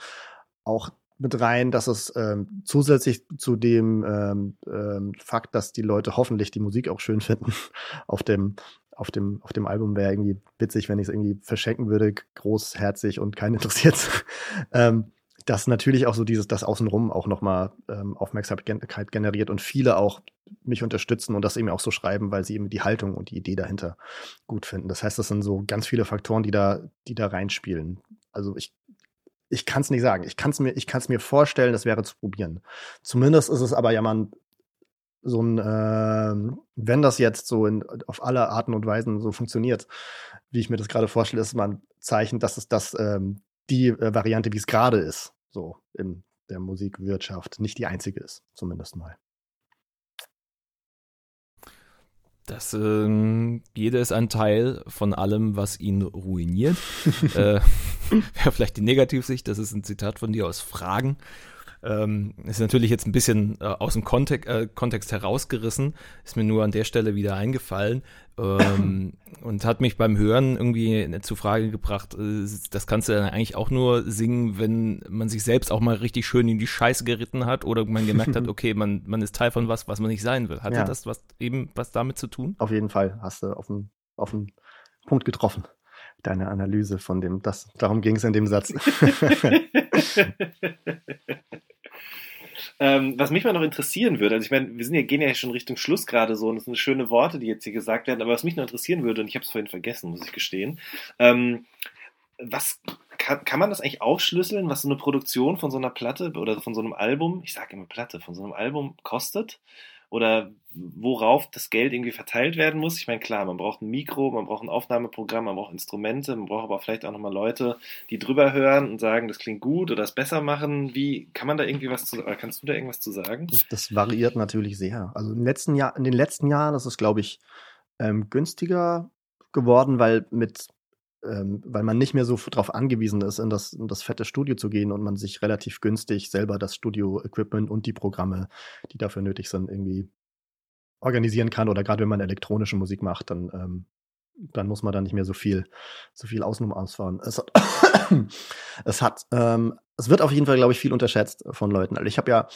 auch mit rein, dass es ähm, zusätzlich zu dem ähm, ähm, Fakt, dass die Leute hoffentlich die Musik auch schön finden, auf dem auf dem, auf dem Album wäre irgendwie witzig, wenn ich es irgendwie verschenken würde, großherzig und keinen interessiert. ähm, das natürlich auch so dieses, das Außenrum auch nochmal ähm, Aufmerksamkeit generiert und viele auch mich unterstützen und das eben auch so schreiben, weil sie eben die Haltung und die Idee dahinter gut finden. Das heißt, das sind so ganz viele Faktoren, die da, die da reinspielen. Also ich, ich kann es nicht sagen. Ich kann es mir, ich kann es mir vorstellen, das wäre zu probieren. Zumindest ist es aber ja mal so ein, ähm, wenn das jetzt so in, auf alle Arten und Weisen so funktioniert, wie ich mir das gerade vorstelle, ist mal ein Zeichen, dass es das ähm, die äh, Variante, wie es gerade ist, so in der Musikwirtschaft, nicht die einzige ist, zumindest mal. Das, ähm, jeder ist ein Teil von allem, was ihn ruiniert. äh, Wäre vielleicht die Negativsicht, das ist ein Zitat von dir aus Fragen. Ähm, ist natürlich jetzt ein bisschen äh, aus dem Kontext, äh, Kontext herausgerissen, ist mir nur an der Stelle wieder eingefallen ähm, und hat mich beim Hören irgendwie zur Frage gebracht, äh, das kannst du dann eigentlich auch nur singen, wenn man sich selbst auch mal richtig schön in die Scheiße geritten hat oder man gemerkt hat, okay, man, man ist Teil von was, was man nicht sein will. Hatte Ja. das was eben was damit zu tun? Auf jeden Fall hast du auf den, auf den Punkt getroffen. Deine Analyse von dem, das, darum ging es in dem Satz. ähm, was mich mal noch interessieren würde, also ich meine, wir sind ja, gehen ja schon Richtung Schluss gerade so und das sind schöne Worte, die jetzt hier gesagt werden, aber was mich noch interessieren würde, und ich habe es vorhin vergessen, muss ich gestehen, ähm, was kann, kann man das eigentlich aufschlüsseln, was so eine Produktion von so einer Platte oder von so einem Album, ich sage immer Platte, von so einem Album kostet? Oder worauf das Geld irgendwie verteilt werden muss? Ich meine, klar, man braucht ein Mikro, man braucht ein Aufnahmeprogramm, man braucht Instrumente, man braucht aber vielleicht auch nochmal Leute, die drüber hören und sagen, das klingt gut oder es besser machen. Wie kann man da irgendwie was zu, oder kannst du da irgendwas zu sagen? Das variiert natürlich sehr. Also in den letzten, Jahr, in den letzten Jahren ist es, glaube ich, ähm, günstiger geworden, weil mit ähm, weil man nicht mehr so darauf angewiesen ist, in das, in das fette Studio zu gehen und man sich relativ günstig selber das Studio-Equipment und die Programme, die dafür nötig sind, irgendwie organisieren kann. Oder gerade wenn man elektronische Musik macht, dann ähm, dann muss man da nicht mehr so viel, so viel außenrum ausfahren. Es es hat, ähm, es wird auf jeden Fall, glaube ich, viel unterschätzt von Leuten. Also ich habe ja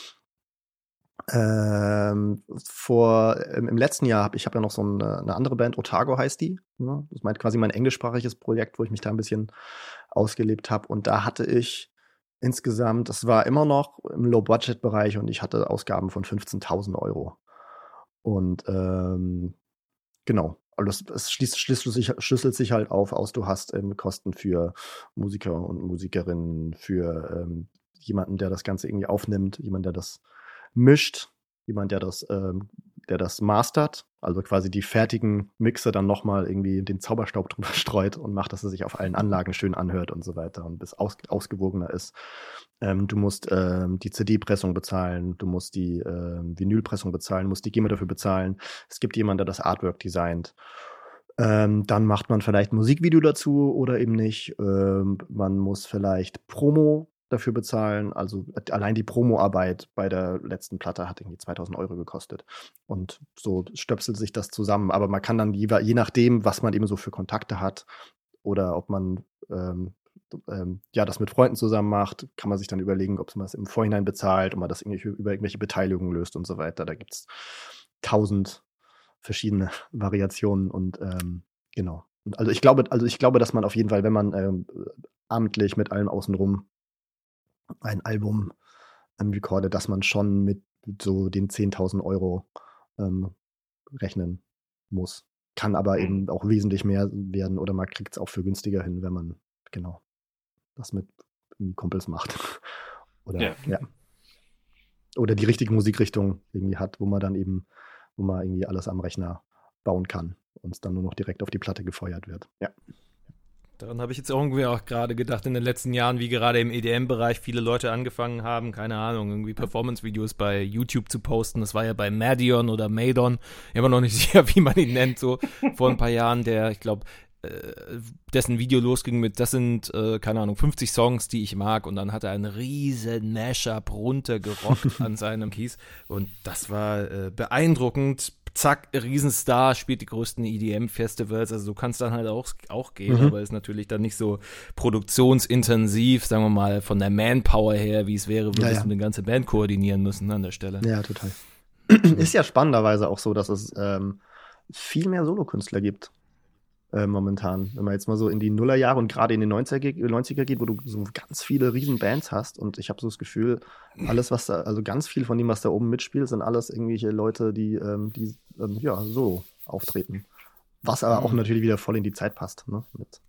ähm, vor im, im letzten Jahr habe ich habe ja noch so eine, eine, andere Band, Otago heißt die. Ne? Das ist quasi mein englischsprachiges Projekt, wo ich mich da ein bisschen ausgelebt habe. Und da hatte ich insgesamt, das war immer noch im Low-Budget-Bereich und ich hatte Ausgaben von 15.000 Euro. Und ähm, genau, also es schließt, schließt sich, schlüsselt sich halt auf aus, du hast ähm, Kosten für Musiker und Musikerinnen, für ähm, jemanden, der das Ganze irgendwie aufnimmt, jemand, der das mischt, jemand, der das, ähm, der das mastert, also quasi die fertigen Mixe dann nochmal irgendwie den Zauberstaub drüber streut und macht, dass er sich auf allen Anlagen schön anhört und so weiter und bis aus, ausgewogener ist. Ähm, du musst ähm, die CD-Pressung bezahlen, du musst die ähm, Vinylpressung bezahlen, musst die GEMA dafür bezahlen. Es gibt jemanden, der das Artwork designt. Ähm, dann macht man vielleicht Musikvideo dazu oder eben nicht. Ähm, man muss vielleicht Promo dafür bezahlen. Also allein die Promoarbeit bei der letzten Platte hat irgendwie 2000 Euro gekostet. Und so stöpselt sich das zusammen. Aber man kann dann je, je nachdem, was man eben so für Kontakte hat oder ob man ähm, ähm, ja das mit Freunden zusammen macht, kann man sich dann überlegen, ob man das im Vorhinein bezahlt, ob man das irgendwie über irgendwelche Beteiligungen löst und so weiter. Da gibt es tausend verschiedene Variationen und ähm, genau. Also ich glaube, also ich glaube, dass man auf jeden Fall, wenn man ähm, amtlich mit allem außenrum ein Album ähm, recorde, dass man schon mit so den 10.000 Euro ähm, rechnen muss. Kann aber mhm. eben auch wesentlich mehr werden oder man kriegt es auch für günstiger hin, wenn man genau das mit Kumpels macht. oder ja. ja. Oder die richtige Musikrichtung irgendwie hat, wo man dann eben, wo man irgendwie alles am Rechner bauen kann und es dann nur noch direkt auf die Platte gefeuert wird. Ja. Daran habe ich jetzt irgendwie auch gerade gedacht in den letzten Jahren, wie gerade im EDM-Bereich viele Leute angefangen haben, keine Ahnung, irgendwie Performance-Videos bei YouTube zu posten. Das war ja bei Madion oder Madon, immer noch nicht sicher, wie man ihn nennt, so. Vor ein paar Jahren, der, ich glaube, äh, dessen Video losging mit, das sind, äh, keine Ahnung, 50 Songs, die ich mag. Und dann hat er einen riesen Mashup runtergerockt an seinem Keys und das war äh, beeindruckend zack, Riesenstar, spielt die größten EDM-Festivals. Also du kannst dann halt auch, auch gehen, mhm. aber ist natürlich dann nicht so produktionsintensiv, sagen wir mal, von der Manpower her, wie es wäre, würdest ja, ja. du eine ganze Band koordinieren müssen an der Stelle. Ja, total. ist ja spannenderweise auch so, dass es ähm, viel mehr Solokünstler gibt äh, momentan. Wenn man jetzt mal so in die Nullerjahre und gerade in die 90er, 90er geht, wo du so ganz viele riesen Bands hast und ich habe so das Gefühl, alles, was da, also ganz viel von dem, was da oben mitspielt, sind alles irgendwelche Leute, die, ähm, die ähm, ja, so auftreten. Was aber auch mhm. natürlich wieder voll in die Zeit passt, ne? Mit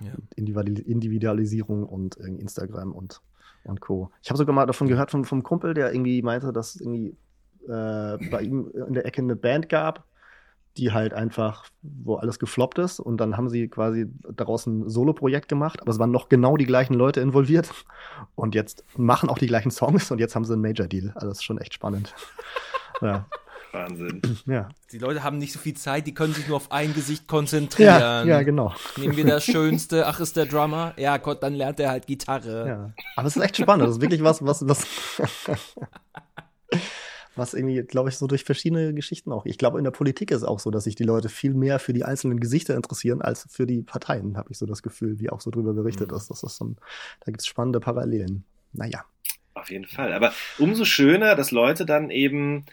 ja. Individualisierung und Instagram und, und Co. Ich habe sogar mal davon gehört vom, vom Kumpel, der irgendwie meinte, dass irgendwie äh, bei ihm in der Ecke eine Band gab, die halt einfach, wo alles gefloppt ist und dann haben sie quasi daraus ein Solo-Projekt gemacht, aber es waren noch genau die gleichen Leute involviert und jetzt machen auch die gleichen Songs und jetzt haben sie einen Major-Deal. Also das ist schon echt spannend. ja. Wahnsinn. Ja. Die Leute haben nicht so viel Zeit, die können sich nur auf ein Gesicht konzentrieren. Ja, ja genau. Nehmen wir das Schönste. Ach, ist der Drummer? Ja, Gott, dann lernt er halt Gitarre. Ja. Aber es ist echt spannend. Das ist wirklich was, was, was. was irgendwie, glaube ich, so durch verschiedene Geschichten auch. Ich glaube, in der Politik ist es auch so, dass sich die Leute viel mehr für die einzelnen Gesichter interessieren als für die Parteien, habe ich so das Gefühl, wie auch so drüber berichtet mhm. ist. Das ist so ein, da gibt es spannende Parallelen. Naja. Auf jeden Fall. Aber umso schöner, dass Leute dann eben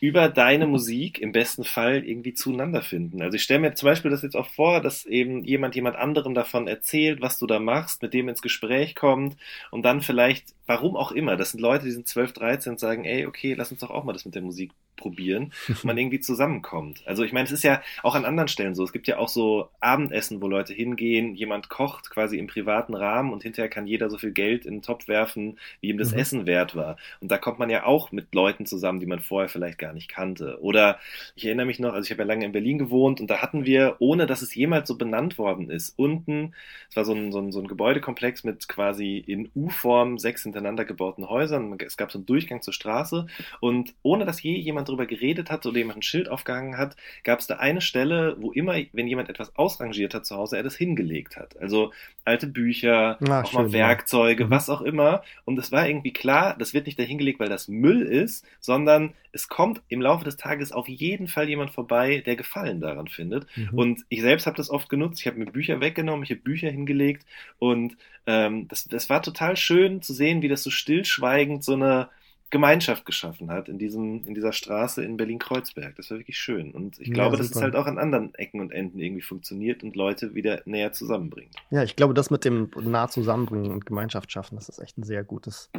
über deine Musik im besten Fall irgendwie zueinander finden. Also ich stelle mir zum Beispiel das jetzt auch vor, dass eben jemand jemand anderem davon erzählt, was du da machst, mit dem ins Gespräch kommt und dann vielleicht, warum auch immer, das sind Leute, die sind 12, 13 und sagen, ey, okay, lass uns doch auch mal das mit der Musik probieren und man irgendwie zusammenkommt. Also ich meine, es ist ja auch an anderen Stellen so. Es gibt ja auch so Abendessen, wo Leute hingehen, jemand kocht quasi im privaten Rahmen und hinterher kann jeder so viel Geld in den Topf werfen, wie ihm das mhm. Essen wert war. Und da kommt man ja auch mit Leuten zusammen, die man vorher vielleicht gar nicht kannte. Oder ich erinnere mich noch, also ich habe ja lange in Berlin gewohnt und da hatten wir, ohne dass es jemals so benannt worden ist, unten, es war so ein, so ein, so ein Gebäudekomplex mit quasi in U-Form sechs hintereinander gebauten Häusern. Es gab so einen Durchgang zur Straße und ohne dass je jemand drüber geredet hat oder jemand ein Schild aufgehangen hat, gab es da eine Stelle, wo immer, wenn jemand etwas ausrangiert hat zu Hause, er das hingelegt hat. Also alte Bücher, Ach, auch schön, mal Werkzeuge, ja. Mhm. was auch immer. Und es war irgendwie klar, das wird nicht da hingelegt, weil das Müll ist, sondern es kommt kommt im Laufe des Tages auf jeden Fall jemand vorbei, der Gefallen daran findet. Mhm. Und ich selbst habe das oft genutzt. Ich habe mir Bücher weggenommen, ich habe Bücher hingelegt und ähm, das, das war total schön zu sehen, wie das so stillschweigend so eine Gemeinschaft geschaffen hat in, diesem, in dieser Straße in Berlin-Kreuzberg. Das war wirklich schön. Und ich Ja, glaube, dass es halt auch an anderen Ecken und Enden irgendwie funktioniert und Leute wieder näher zusammenbringt. Ja, ich glaube, das mit dem nah zusammenbringen und Gemeinschaft schaffen, das ist echt ein sehr gutes,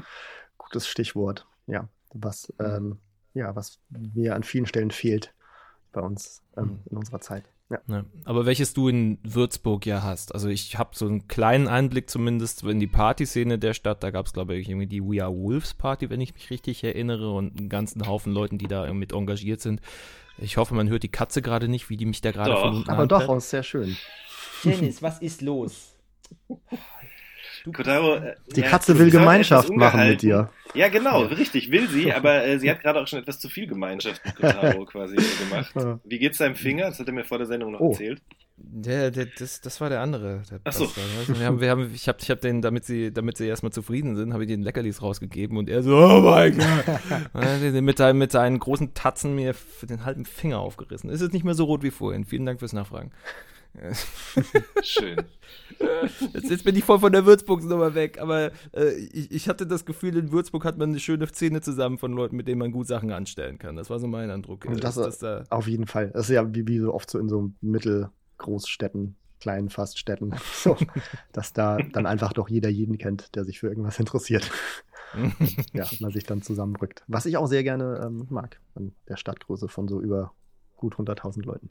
gutes Stichwort. Ja, was, ähm, ja, was mir an vielen Stellen fehlt bei uns ähm, in unserer Zeit. Ja. Ja, aber welches du in Würzburg ja hast. Also ich habe so einen kleinen Einblick zumindest in die Partyszene der Stadt. Da gab es, glaube ich, irgendwie die We Are Wolves Party, wenn ich mich richtig erinnere, und einen ganzen Haufen Leuten, die da mit engagiert sind. Ich hoffe, man hört die Katze gerade nicht, wie die mich da gerade von unten Aber doch, auch ist sehr schön. Dennis, was ist los? Kotaro, äh, Die ja, Katze sie will Gemeinschaft machen mit dir. Ja, genau, richtig, will sie, aber äh, sie hat gerade auch schon etwas zu viel Gemeinschaft mit Kotaro quasi gemacht. Ja. Wie geht's deinem Finger? Das hat er mir vor der Sendung noch Oh. erzählt. Der, der, das, das war der andere. Der Ach so. Du? wir haben, wir haben, ich habe ich hab den, damit sie, damit sie erstmal zufrieden sind, habe ich den Leckerlis rausgegeben und er so, oh mein Gott. Mit, seinen- mit seinen großen Tatzen mir den halben Finger aufgerissen. Ist jetzt nicht mehr so rot wie vorhin. Vielen Dank fürs Nachfragen. Schön. Jetzt, jetzt bin ich voll von der Würzburg-Nummer weg, aber äh, ich, ich hatte das Gefühl, in Würzburg hat man eine schöne Szene zusammen von Leuten, mit denen man gut Sachen anstellen kann. Das war so mein Eindruck. Und äh, das- dass da, Auf jeden Fall. Das ist ja wie, wie so oft so in so Mittelgroßstädten, kleinen Faststädten, so, dass da dann einfach doch jeder jeden kennt, der sich für irgendwas interessiert. ja, man sich dann zusammenrückt. Was ich auch sehr gerne ähm, mag, an der Stadtgröße von so über gut 100.000 Leuten.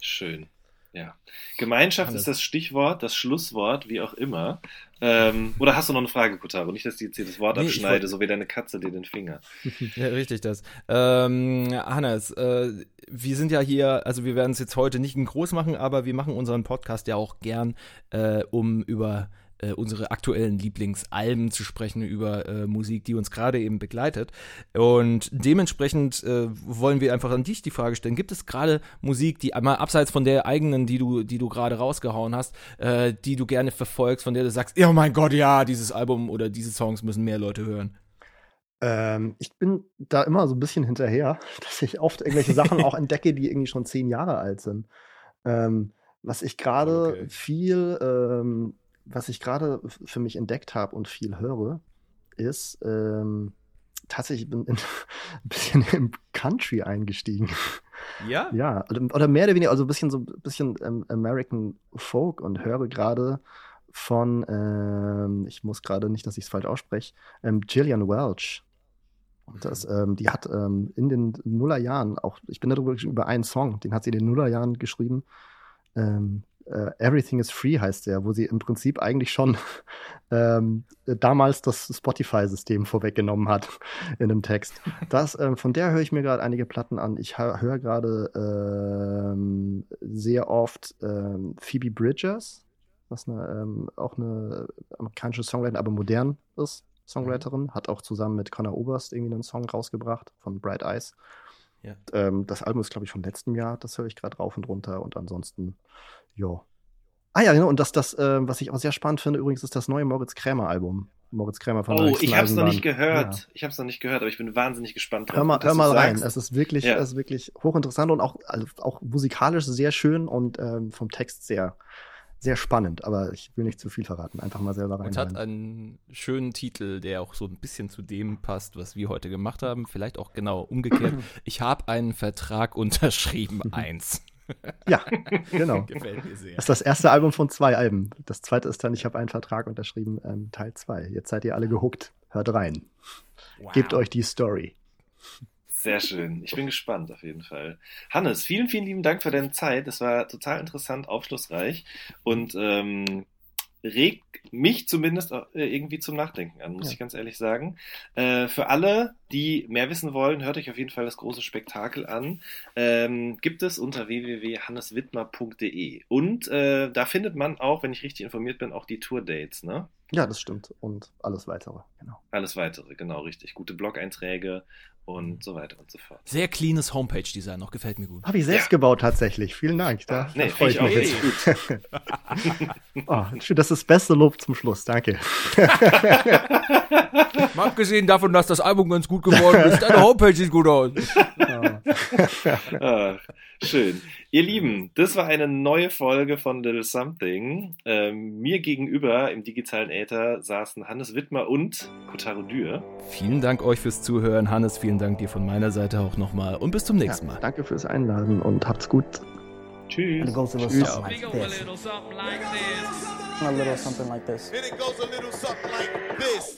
Schön. Ja. Gemeinschaft Alles. ist das Stichwort, das Schlusswort, wie auch immer. Ähm, oder hast du noch eine Frage, Kotaro? Nicht, dass ich jetzt hier das Wort Nee, abschneide, wollt- so wie deine Katze dir den Finger. Ja, richtig das. Ähm, Hannes, äh, wir sind ja hier, also wir werden es jetzt heute nicht in groß machen, aber wir machen unseren Podcast ja auch gern, äh, um über äh, unsere aktuellen Lieblingsalben zu sprechen, über äh, Musik, die uns gerade eben begleitet. Und dementsprechend äh, wollen wir einfach an dich die Frage stellen: Gibt es gerade Musik, die einmal abseits von der eigenen, die du, die du gerade rausgehauen hast, äh, die du gerne verfolgst, von der du sagst, oh mein Gott, ja, dieses Album oder diese Songs müssen mehr Leute hören? Ähm, ich bin da immer so ein bisschen hinterher, dass ich oft irgendwelche Sachen auch entdecke, die irgendwie schon zehn Jahre alt sind. Ähm, was ich gerade Okay. viel, ähm, was ich gerade für mich entdeckt habe und viel höre, ist ähm, tatsächlich, ich bin in, ein bisschen im Country eingestiegen. Ja? Ja, oder, mehr oder weniger, also ein bisschen so ein bisschen ähm, American Folk und höre gerade von, ähm, ich muss gerade nicht, dass ich es falsch ausspreche, ähm, Gillian Welch. Das, ähm, die hat ähm, in den Nullerjahren auch, ich bin darüber über einen Song, den hat sie in den Nullerjahren geschrieben. Ähm, äh, Everything is Free heißt der, wo sie im Prinzip eigentlich schon ähm, damals das Spotify-System vorweggenommen hat in einem Text. Das, ähm, von der höre ich mir gerade einige Platten an. Ich hö- höre gerade ähm, sehr oft ähm, Phoebe Bridgers, was eine, ähm, auch eine amerikanische Songwriterin, aber modern ist. Songwriterin, hat auch zusammen mit Connor Oberst irgendwie einen Song rausgebracht von Bright Eyes. Ja. Ähm, das Album ist, glaube ich, von letztem Jahr. Das höre ich gerade rauf und runter. Und ansonsten, ja. Ah ja, genau. Und das, das ähm, was ich auch sehr spannend finde, übrigens, ist das neue Moritz Krämer-Album. Moritz Krämer von Oh, ich habe es noch nicht gehört. Ja. Ich habe es noch nicht gehört, aber ich bin wahnsinnig gespannt drauf. Hör mal, hör mal rein. sagst. Es ist wirklich, Ja. es ist wirklich hochinteressant und auch, also auch musikalisch sehr schön und ähm, vom Text sehr, sehr spannend. Aber ich will nicht zu viel verraten. Einfach mal selber rein. Und hat einen schönen Titel, der auch so ein bisschen zu dem passt, was wir heute gemacht haben. Vielleicht auch genau umgekehrt. Ich habe einen Vertrag unterschrieben, eins. ja, genau. Gefällt mir sehr. Das ist das erste Album von zwei Alben. Das zweite ist dann, ich habe einen Vertrag unterschrieben, ähm, Teil 2. Jetzt seid ihr alle gehuckt. Hört rein. Gebt euch die Story. Sehr schön. Ich bin gespannt auf jeden Fall. Hannes, vielen, vielen lieben Dank für deine Zeit. Das war total interessant, aufschlussreich und ähm, regt mich zumindest äh, irgendwie zum Nachdenken an, muss Ja. ich ganz ehrlich sagen. Äh, für alle, die mehr wissen wollen, hört euch auf jeden Fall das große Spektakel an. Ähm, gibt es unter www.hanneswittmer.de. Und äh, da findet man auch, wenn ich richtig informiert bin, auch die Tour-Dates, ne? Ja, das stimmt. Und alles weitere. Genau. Alles weitere, genau richtig. Gute Blog-Einträge und so weiter und so fort. Sehr cleanes Homepage-Design noch, gefällt mir gut. Habe ich selbst Ja. gebaut tatsächlich. Vielen Dank. Da, Nee, da freue ich mich ich auch jetzt. oh, schön, das ist das beste Lob zum Schluss. Danke. Mal abgesehen davon, dass das Album ganz gut geworden ist, deine Homepage sieht gut aus. Ah, schön. Ihr Lieben, das war eine neue Folge von Little Something. Ähm, mir gegenüber im digitalen Äther saßen Hannes Wittmer und Kotaro Dürr. Vielen Dank euch fürs Zuhören. Hannes, vielen Dank dir von meiner Seite auch nochmal und bis zum nächsten Ja, Mal. danke fürs Einladen und habt's gut. Tschüss. It goes a little Tschüss. something like a this. little something like this. A little something like this. And it goes a little something like this.